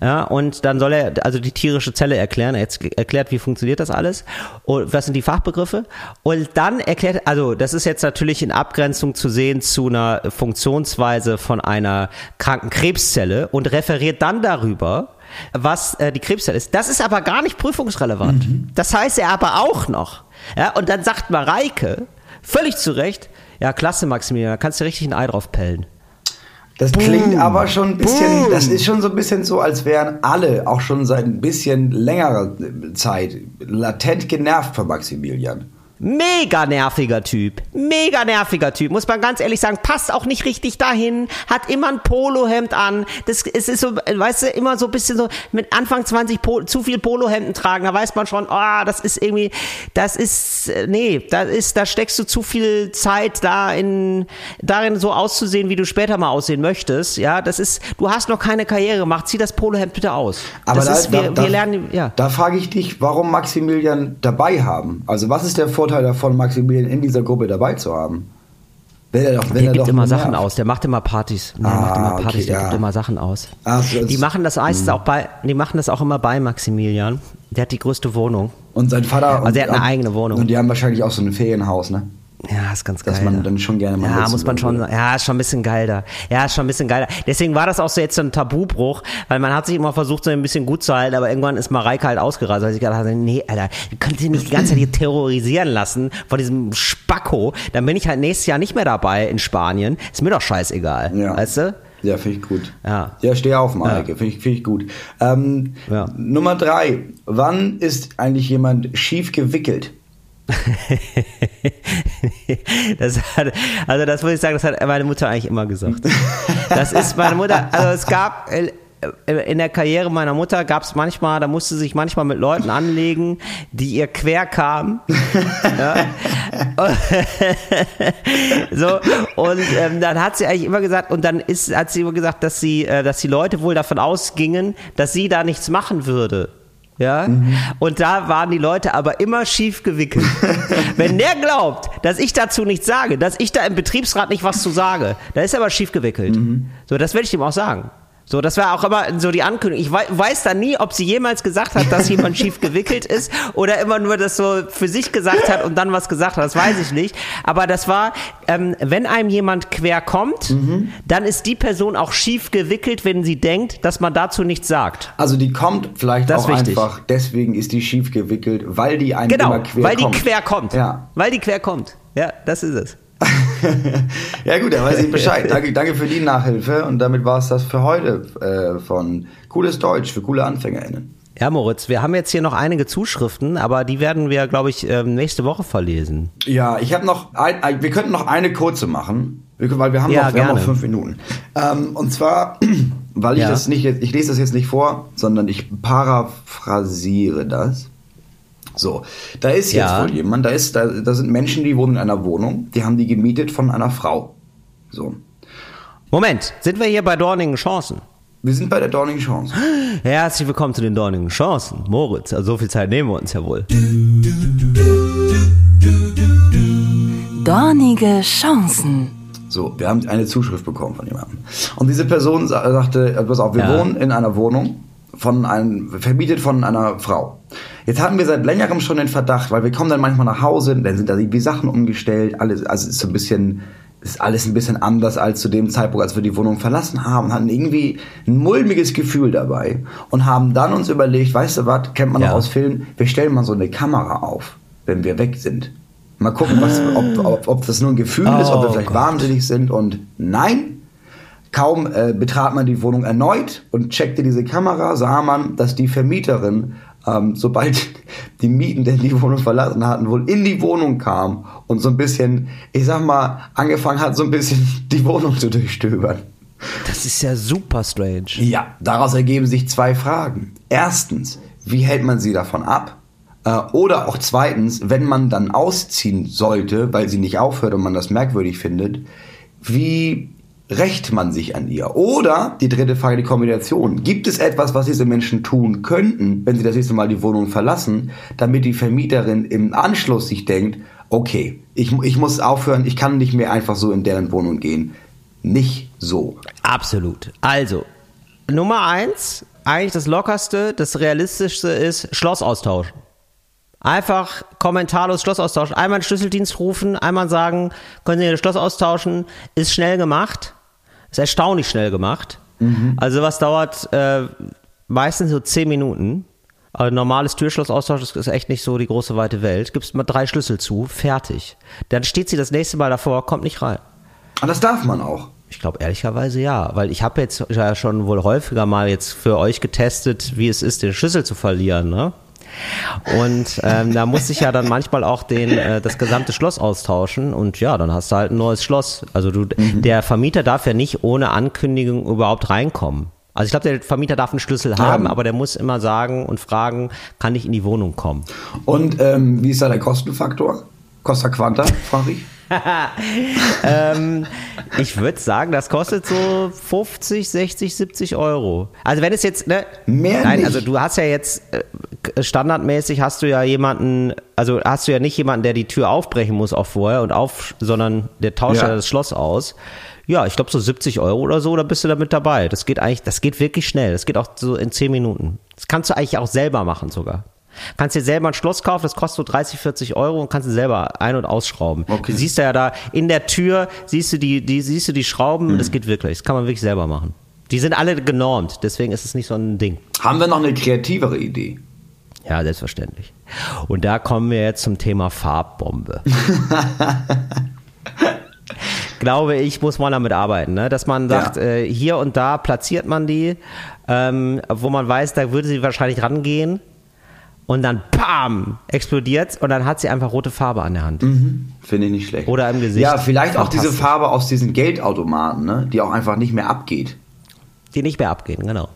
Ja, und dann soll er also die tierische Zelle erklären. Er erklärt, wie funktioniert das alles und was sind die Fachbegriffe. Und dann erklärt, also das ist jetzt natürlich in Abgrenzung zu sehen zu einer Funktionsweise von einer kranken Krebszelle und referiert dann darüber, was äh, die Krebszelle ist. Das ist aber gar nicht prüfungsrelevant. Das heißt er aber auch noch. Ja, und dann sagt Mareike, völlig zu Recht, ja klasse Maximilian, da kannst du richtig ein Ei drauf pellen. Das klingt aber schon ein bisschen, das ist schon so ein bisschen so, als wären alle auch schon seit ein bisschen längerer Zeit latent genervt von Maximilian. Mega nerviger Typ. Mega nerviger Typ. Muss man ganz ehrlich sagen. Passt auch nicht richtig dahin. Hat immer ein Polohemd an. Das es ist so, weißt du, immer so ein bisschen so mit Anfang 20 po, zu viel Polohemden tragen. Da weiß man schon, ah, das ist irgendwie, das ist, nee, da ist, da steckst du zu viel Zeit da in, darin so auszusehen, wie du später mal aussehen möchtest. Ja, das ist, du hast noch keine Karriere gemacht. Zieh das Polohemd bitte aus. Aber das da, ist, wir, da, wir lernen, ja. da frage ich dich, warum Maximilian dabei haben? Also was ist der Vorteil davon, Maximilian in dieser Gruppe dabei zu haben? Wenn er doch, wenn Der er gibt doch immer Sachen nervt. aus, der macht immer Partys. Der Ah, macht immer okay, Partys, der ja. gibt immer Sachen aus. Ach, die machen das meistens auch bei, die machen das auch immer bei Maximilian. Der hat die größte Wohnung. Und sein Vater. Also er hat und, eine eigene Wohnung. Und die haben wahrscheinlich auch so ein Ferienhaus, ne? Ja, ist ganz geil. Dass man dann schon gerne mal Ja, muss man schon, würde. ja, ist schon ein bisschen geil da. Ja, ist schon ein bisschen geil da. Deswegen war das auch so jetzt so ein Tabubruch, weil man hat sich immer versucht, so ein bisschen gut zu halten, aber irgendwann ist Mareike halt ausgerast, weil ich gedacht habe, nee, Alter, ihr könnt ihr nicht die ganze Zeit hier terrorisieren lassen von diesem Spacko. Dann bin ich halt nächstes Jahr nicht mehr dabei in Spanien. Ist mir doch scheißegal. Ja. Weißt du? Ja, finde ich gut. Ja. Ja, steh auf, Mareike. Finde ich, find ich gut. Ähm, Ja. Nummer drei. Wann ist eigentlich jemand schief gewickelt? Das hat, also das muss ich sagen, das hat meine Mutter eigentlich immer gesagt. Das ist meine Mutter, also es gab äh, in der Karriere meiner Mutter gab es manchmal, da musste sie sich manchmal mit Leuten anlegen, die ihr quer kamen. So und ähm, dann hat sie eigentlich immer gesagt und dann ist hat sie immer gesagt, dass sie äh, dass die Leute wohl davon ausgingen, dass sie da nichts machen würde. Ja, und da waren die Leute aber immer schief gewickelt. Wenn der glaubt, dass ich dazu nichts sage, dass ich da im Betriebsrat nicht was zu sage, da ist er aber schief gewickelt. So, das werde ich ihm auch sagen. So, das war auch immer so die Ankündigung. Ich wei weiß da nie, ob sie jemals gesagt hat, dass jemand schief gewickelt ist oder immer nur das so für sich gesagt hat und dann was gesagt hat. Das weiß ich nicht. Aber das war, ähm, wenn einem jemand quer kommt, Mhm. dann ist die Person auch schief gewickelt, wenn sie denkt, dass man dazu nichts sagt. Also die kommt vielleicht Das auch einfach, deswegen ist die schief gewickelt, weil die einem Genau, immer quer weil die kommt. quer kommt. Ja. Weil die quer kommt. Ja, das ist es. ja gut, dann weiß ich Bescheid. Danke, danke für die Nachhilfe und damit war es das für heute äh, von Cooles Deutsch für coole AnfängerInnen. Ja, Moritz, wir haben jetzt hier noch einige Zuschriften, aber die werden wir, glaube ich, ähm, nächste Woche verlesen. Ja, ich habe noch, ein, wir könnten noch eine kurze machen, weil wir haben, Ja, noch, wir haben noch fünf Minuten. Ähm, und zwar, weil ich Ja. das nicht, jetzt, ich lese das jetzt nicht vor, sondern ich paraphrasiere das. So, da ist jetzt Ja. wohl jemand, da ist, da, da sind Menschen, die wohnen in einer Wohnung, die haben die gemietet von einer Frau. So, Moment, sind wir hier bei Dornigen Chancen? wir sind bei der Dorning Chance. Herzlich willkommen zu den Dornigen Chancen. Moritz, also so viel Zeit nehmen wir uns ja wohl. Dornige Chancen. So, wir haben eine Zuschrift bekommen von jemandem. Und diese Person sa- sagte, äh, pass auf, wir Ja. wohnen in einer Wohnung von einem, vermietet von einer Frau. Jetzt hatten wir seit längerem schon den Verdacht, weil wir kommen dann manchmal nach Hause, dann sind da irgendwie Sachen umgestellt, alles, also ist so ein bisschen, ist alles ein bisschen anders als zu dem Zeitpunkt, als wir die Wohnung verlassen haben, hatten irgendwie ein mulmiges Gefühl dabei und haben dann uns überlegt, weißt du was, kennt man Ja. noch aus Filmen, wir stellen mal so eine Kamera auf, wenn wir weg sind. Mal gucken, was, ob, ob, ob das nur ein Gefühl ist, ob wir Oh vielleicht Gott. wahnsinnig sind und nein, kaum äh, betrat man die Wohnung erneut und checkte diese Kamera, sah man, dass die Vermieterin, ähm, sobald die Mieten die Wohnung verlassen hatten, wohl in die Wohnung kam und so ein bisschen, ich sag mal, angefangen hat, so ein bisschen die Wohnung zu durchstöbern. Das ist ja super strange. Ja, daraus ergeben sich zwei Fragen. Erstens, wie hält man sie davon ab? Äh, Oder auch zweitens, wenn man dann ausziehen sollte, weil sie nicht aufhört und man das merkwürdig findet, wie rächt man sich an ihr? Oder die dritte Frage, die Kombination. Gibt es etwas, was diese Menschen tun könnten, wenn sie das nächste Mal die Wohnung verlassen, damit die Vermieterin im Anschluss sich denkt, okay, ich, ich muss aufhören, ich kann nicht mehr einfach so in deren Wohnung gehen. Nicht so. Absolut. Also, Nummer eins, eigentlich das lockerste, das realistischste ist Schloss austauschen. Einfach kommentarlos Schloss austauschen. Einmal einen Schlüsseldienst rufen, einmal sagen, können Sie das Schloss austauschen, ist schnell gemacht. Ist erstaunlich schnell gemacht. Also was dauert äh, meistens so zehn Minuten. Aber normales Türschloss austauschen ist echt nicht so die große weite Welt. Gibst mal drei Schlüssel zu, fertig. Dann steht sie das nächste Mal davor, kommt nicht rein. Und das darf man auch. Ich glaube ehrlicherweise ja, weil ich habe jetzt ja schon wohl häufiger mal jetzt für euch getestet, wie es ist, den Schlüssel zu verlieren, ne? Und ähm, da muss ich ja dann manchmal auch den, äh, das gesamte Schloss austauschen und ja, dann hast du halt ein neues Schloss. Also du, der Vermieter darf ja nicht ohne Ankündigung überhaupt reinkommen. Also ich glaube, der Vermieter darf einen Schlüssel haben, aber der muss immer sagen und fragen, kann ich in die Wohnung kommen? Und ähm, wie ist da der Kostenfaktor? Costa Quanta, frage ich. ähm, ich würde sagen, das kostet so 50, 60, 70 Euro. Also wenn es jetzt, ne? Mehr Nein, nicht. also du hast ja jetzt, äh, standardmäßig hast du ja jemanden, also hast du ja nicht jemanden, der die Tür aufbrechen muss auch vorher und auf, sondern der tauscht Ja. ja, das Schloss aus. Ja, ich glaube so 70 Euro oder so, da bist du damit dabei. Das geht eigentlich, das geht wirklich schnell. Das geht auch so in 10 Minuten. Das kannst du eigentlich auch selber machen sogar. Kannst dir selber ein Schloss kaufen, das kostet so 30, 40 Euro und kannst du selber ein- und ausschrauben. Okay. Du siehst ja da in der Tür, siehst du die, die, siehst du die Schrauben, Mhm. das geht wirklich. Das kann man wirklich selber machen. Die sind alle genormt, deswegen ist es nicht so ein Ding. Haben wir noch eine kreativere Idee? Ja, selbstverständlich. Und da kommen wir jetzt zum Thema Farbbombe. Glaube ich, muss man damit arbeiten, ne? dass man sagt, Ja. äh, hier und da platziert man die, ähm, wo man weiß, da würde sie wahrscheinlich rangehen und dann PAM explodiert und dann hat sie einfach rote Farbe an der Hand. Finde ich nicht schlecht. Oder im Gesicht. Ja, vielleicht auch diese. Farbe aus diesen Geldautomaten, ne? die auch einfach nicht mehr abgeht. Die nicht mehr abgehen, genau.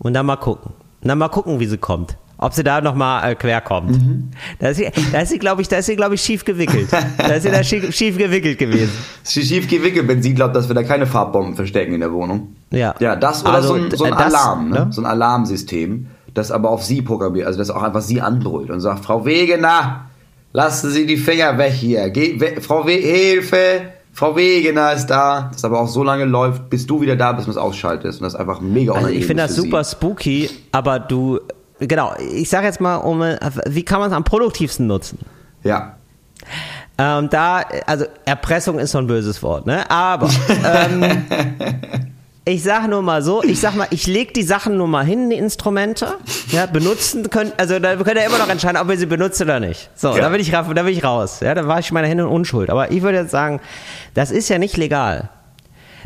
Und dann mal gucken. Und dann mal gucken, wie sie kommt. Ob sie da nochmal äh, quer kommt. Mhm. Da ist sie, da ist sie glaube ich, da ist sie, glaube ich, schief gewickelt. Da ist sie da schief, schief gewickelt gewesen. Schief gewickelt, wenn sie glaubt, dass wir da keine Farbbomben verstecken in der Wohnung. Ja. Ja, das oder Also, so ein, so ein äh, das, Alarm, ne? ne? so ein Alarmsystem, das aber auf sie programmiert, also das auch einfach sie anbrüllt und sagt, Frau Wegener, lassen Sie die Finger weg hier. Geh, we Frau We Hilfe, Frau Wegener ist da, das aber auch so lange läuft, bis du wieder da bist und es ausschaltest. Und das ist einfach mega Also unangenehm ich finde das für sie. super spooky, aber du, genau, ich sage jetzt mal, um, wie kann man es am produktivsten nutzen? Ja. Ähm, da, also Erpressung ist so ein böses Wort, ne? Aber ähm, ich sage nur mal so, ich sag mal, ich leg die Sachen nur mal hin, die Instrumente, ja, benutzen können, also da könnt ihr immer noch entscheiden, ob ihr sie benutzt oder nicht. So, Ja. da bin ich da bin ich raus, ja, da war ich meine Hände in Unschuld. Aber ich würde jetzt sagen, das ist ja nicht legal.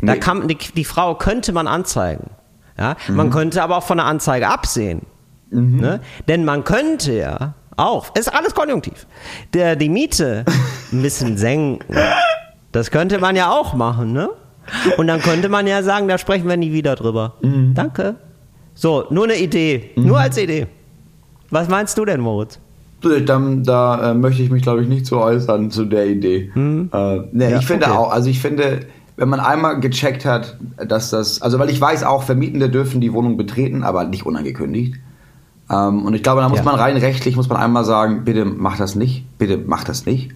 Da Nee. kann die, die Frau könnte man anzeigen. Ja? Man könnte aber auch von der Anzeige absehen. Ne? Denn man könnte ja auch, ist alles konjunktiv, der, die Miete ein bisschen senken. Das könnte man ja auch machen, ne? Und dann könnte man ja sagen, da sprechen wir nie wieder drüber. Danke. So, nur eine Idee. Nur als Idee. Was meinst du denn, Moritz? Dann, da äh, möchte ich mich, glaube ich, nicht zu äußern zu der Idee. Äh, nee. Ja, ich finde okay. auch, also ich finde, wenn man einmal gecheckt hat, dass das, also weil ich weiß auch, Vermietende dürfen die Wohnung betreten, aber nicht unangekündigt. Ähm, und ich glaube, da muss Ja. man rein rechtlich, muss man einmal sagen, bitte mach das nicht, bitte mach das nicht.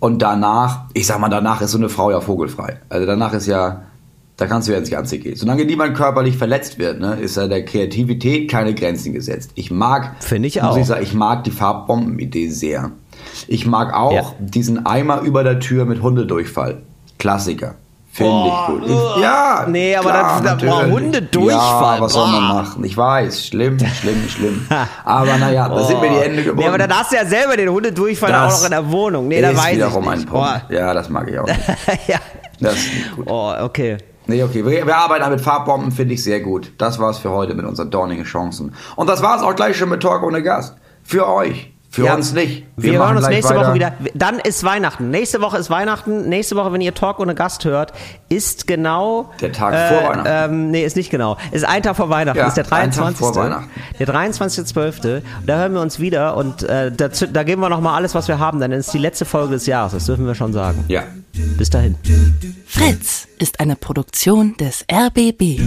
Und danach, ich sag mal, danach ist so eine Frau ja vogelfrei. Also danach ist ja, da kannst du ja ins Ganze gehen. Solange niemand körperlich verletzt wird, ne, ist ja der Kreativität keine Grenzen gesetzt. Ich mag, Finde ich muss auch. ich sagen, ich mag die Farbbomben-Idee sehr. Ich mag auch Ja. diesen Eimer über der Tür mit Hundedurchfall. Klassiker. Finde ich gut. Ich, ja, Nee, aber klar, da- boah, natürlich. Hundedurchfall, Ja, was soll man boah. machen? Ich weiß, schlimm, schlimm, schlimm. Aber naja, da sind mir die Hände gebunden. Nee, aber dann hast du ja selber den Hundedurchfall auch Das noch in der Wohnung. Nee, da weiß ich wiederum nicht. ein Punkt. Boah. Ja, das mag ich auch nicht. ja. Das ist nicht gut. Oh, okay. Nee, okay. Wir, wir arbeiten auch mit Farbbomben, finde ich sehr gut. Das war's für heute mit unseren dornigen Chancen. Und das war's auch gleich schon mit Talk ohne Gast. Für euch. Für Ja. uns nicht. Wir, machen hören uns nächste weiter. Woche wieder. Dann ist Weihnachten. Nächste Woche ist Weihnachten. Nächste Woche, wenn ihr Talk ohne Gast hört, ist genau. Der Tag vor Weihnachten. Ähm, nee, ist nicht genau. Ist ein Tag vor Weihnachten. Ja, ist der ein Tag 23. vor Weihnachten. Der 23.12. Da hören wir uns wieder und äh, dazu, da geben wir nochmal alles, was wir haben. Dann ist die letzte Folge des Jahres. Das dürfen wir schon sagen. Ja. Bis dahin. Fritz ist eine Produktion des RBB.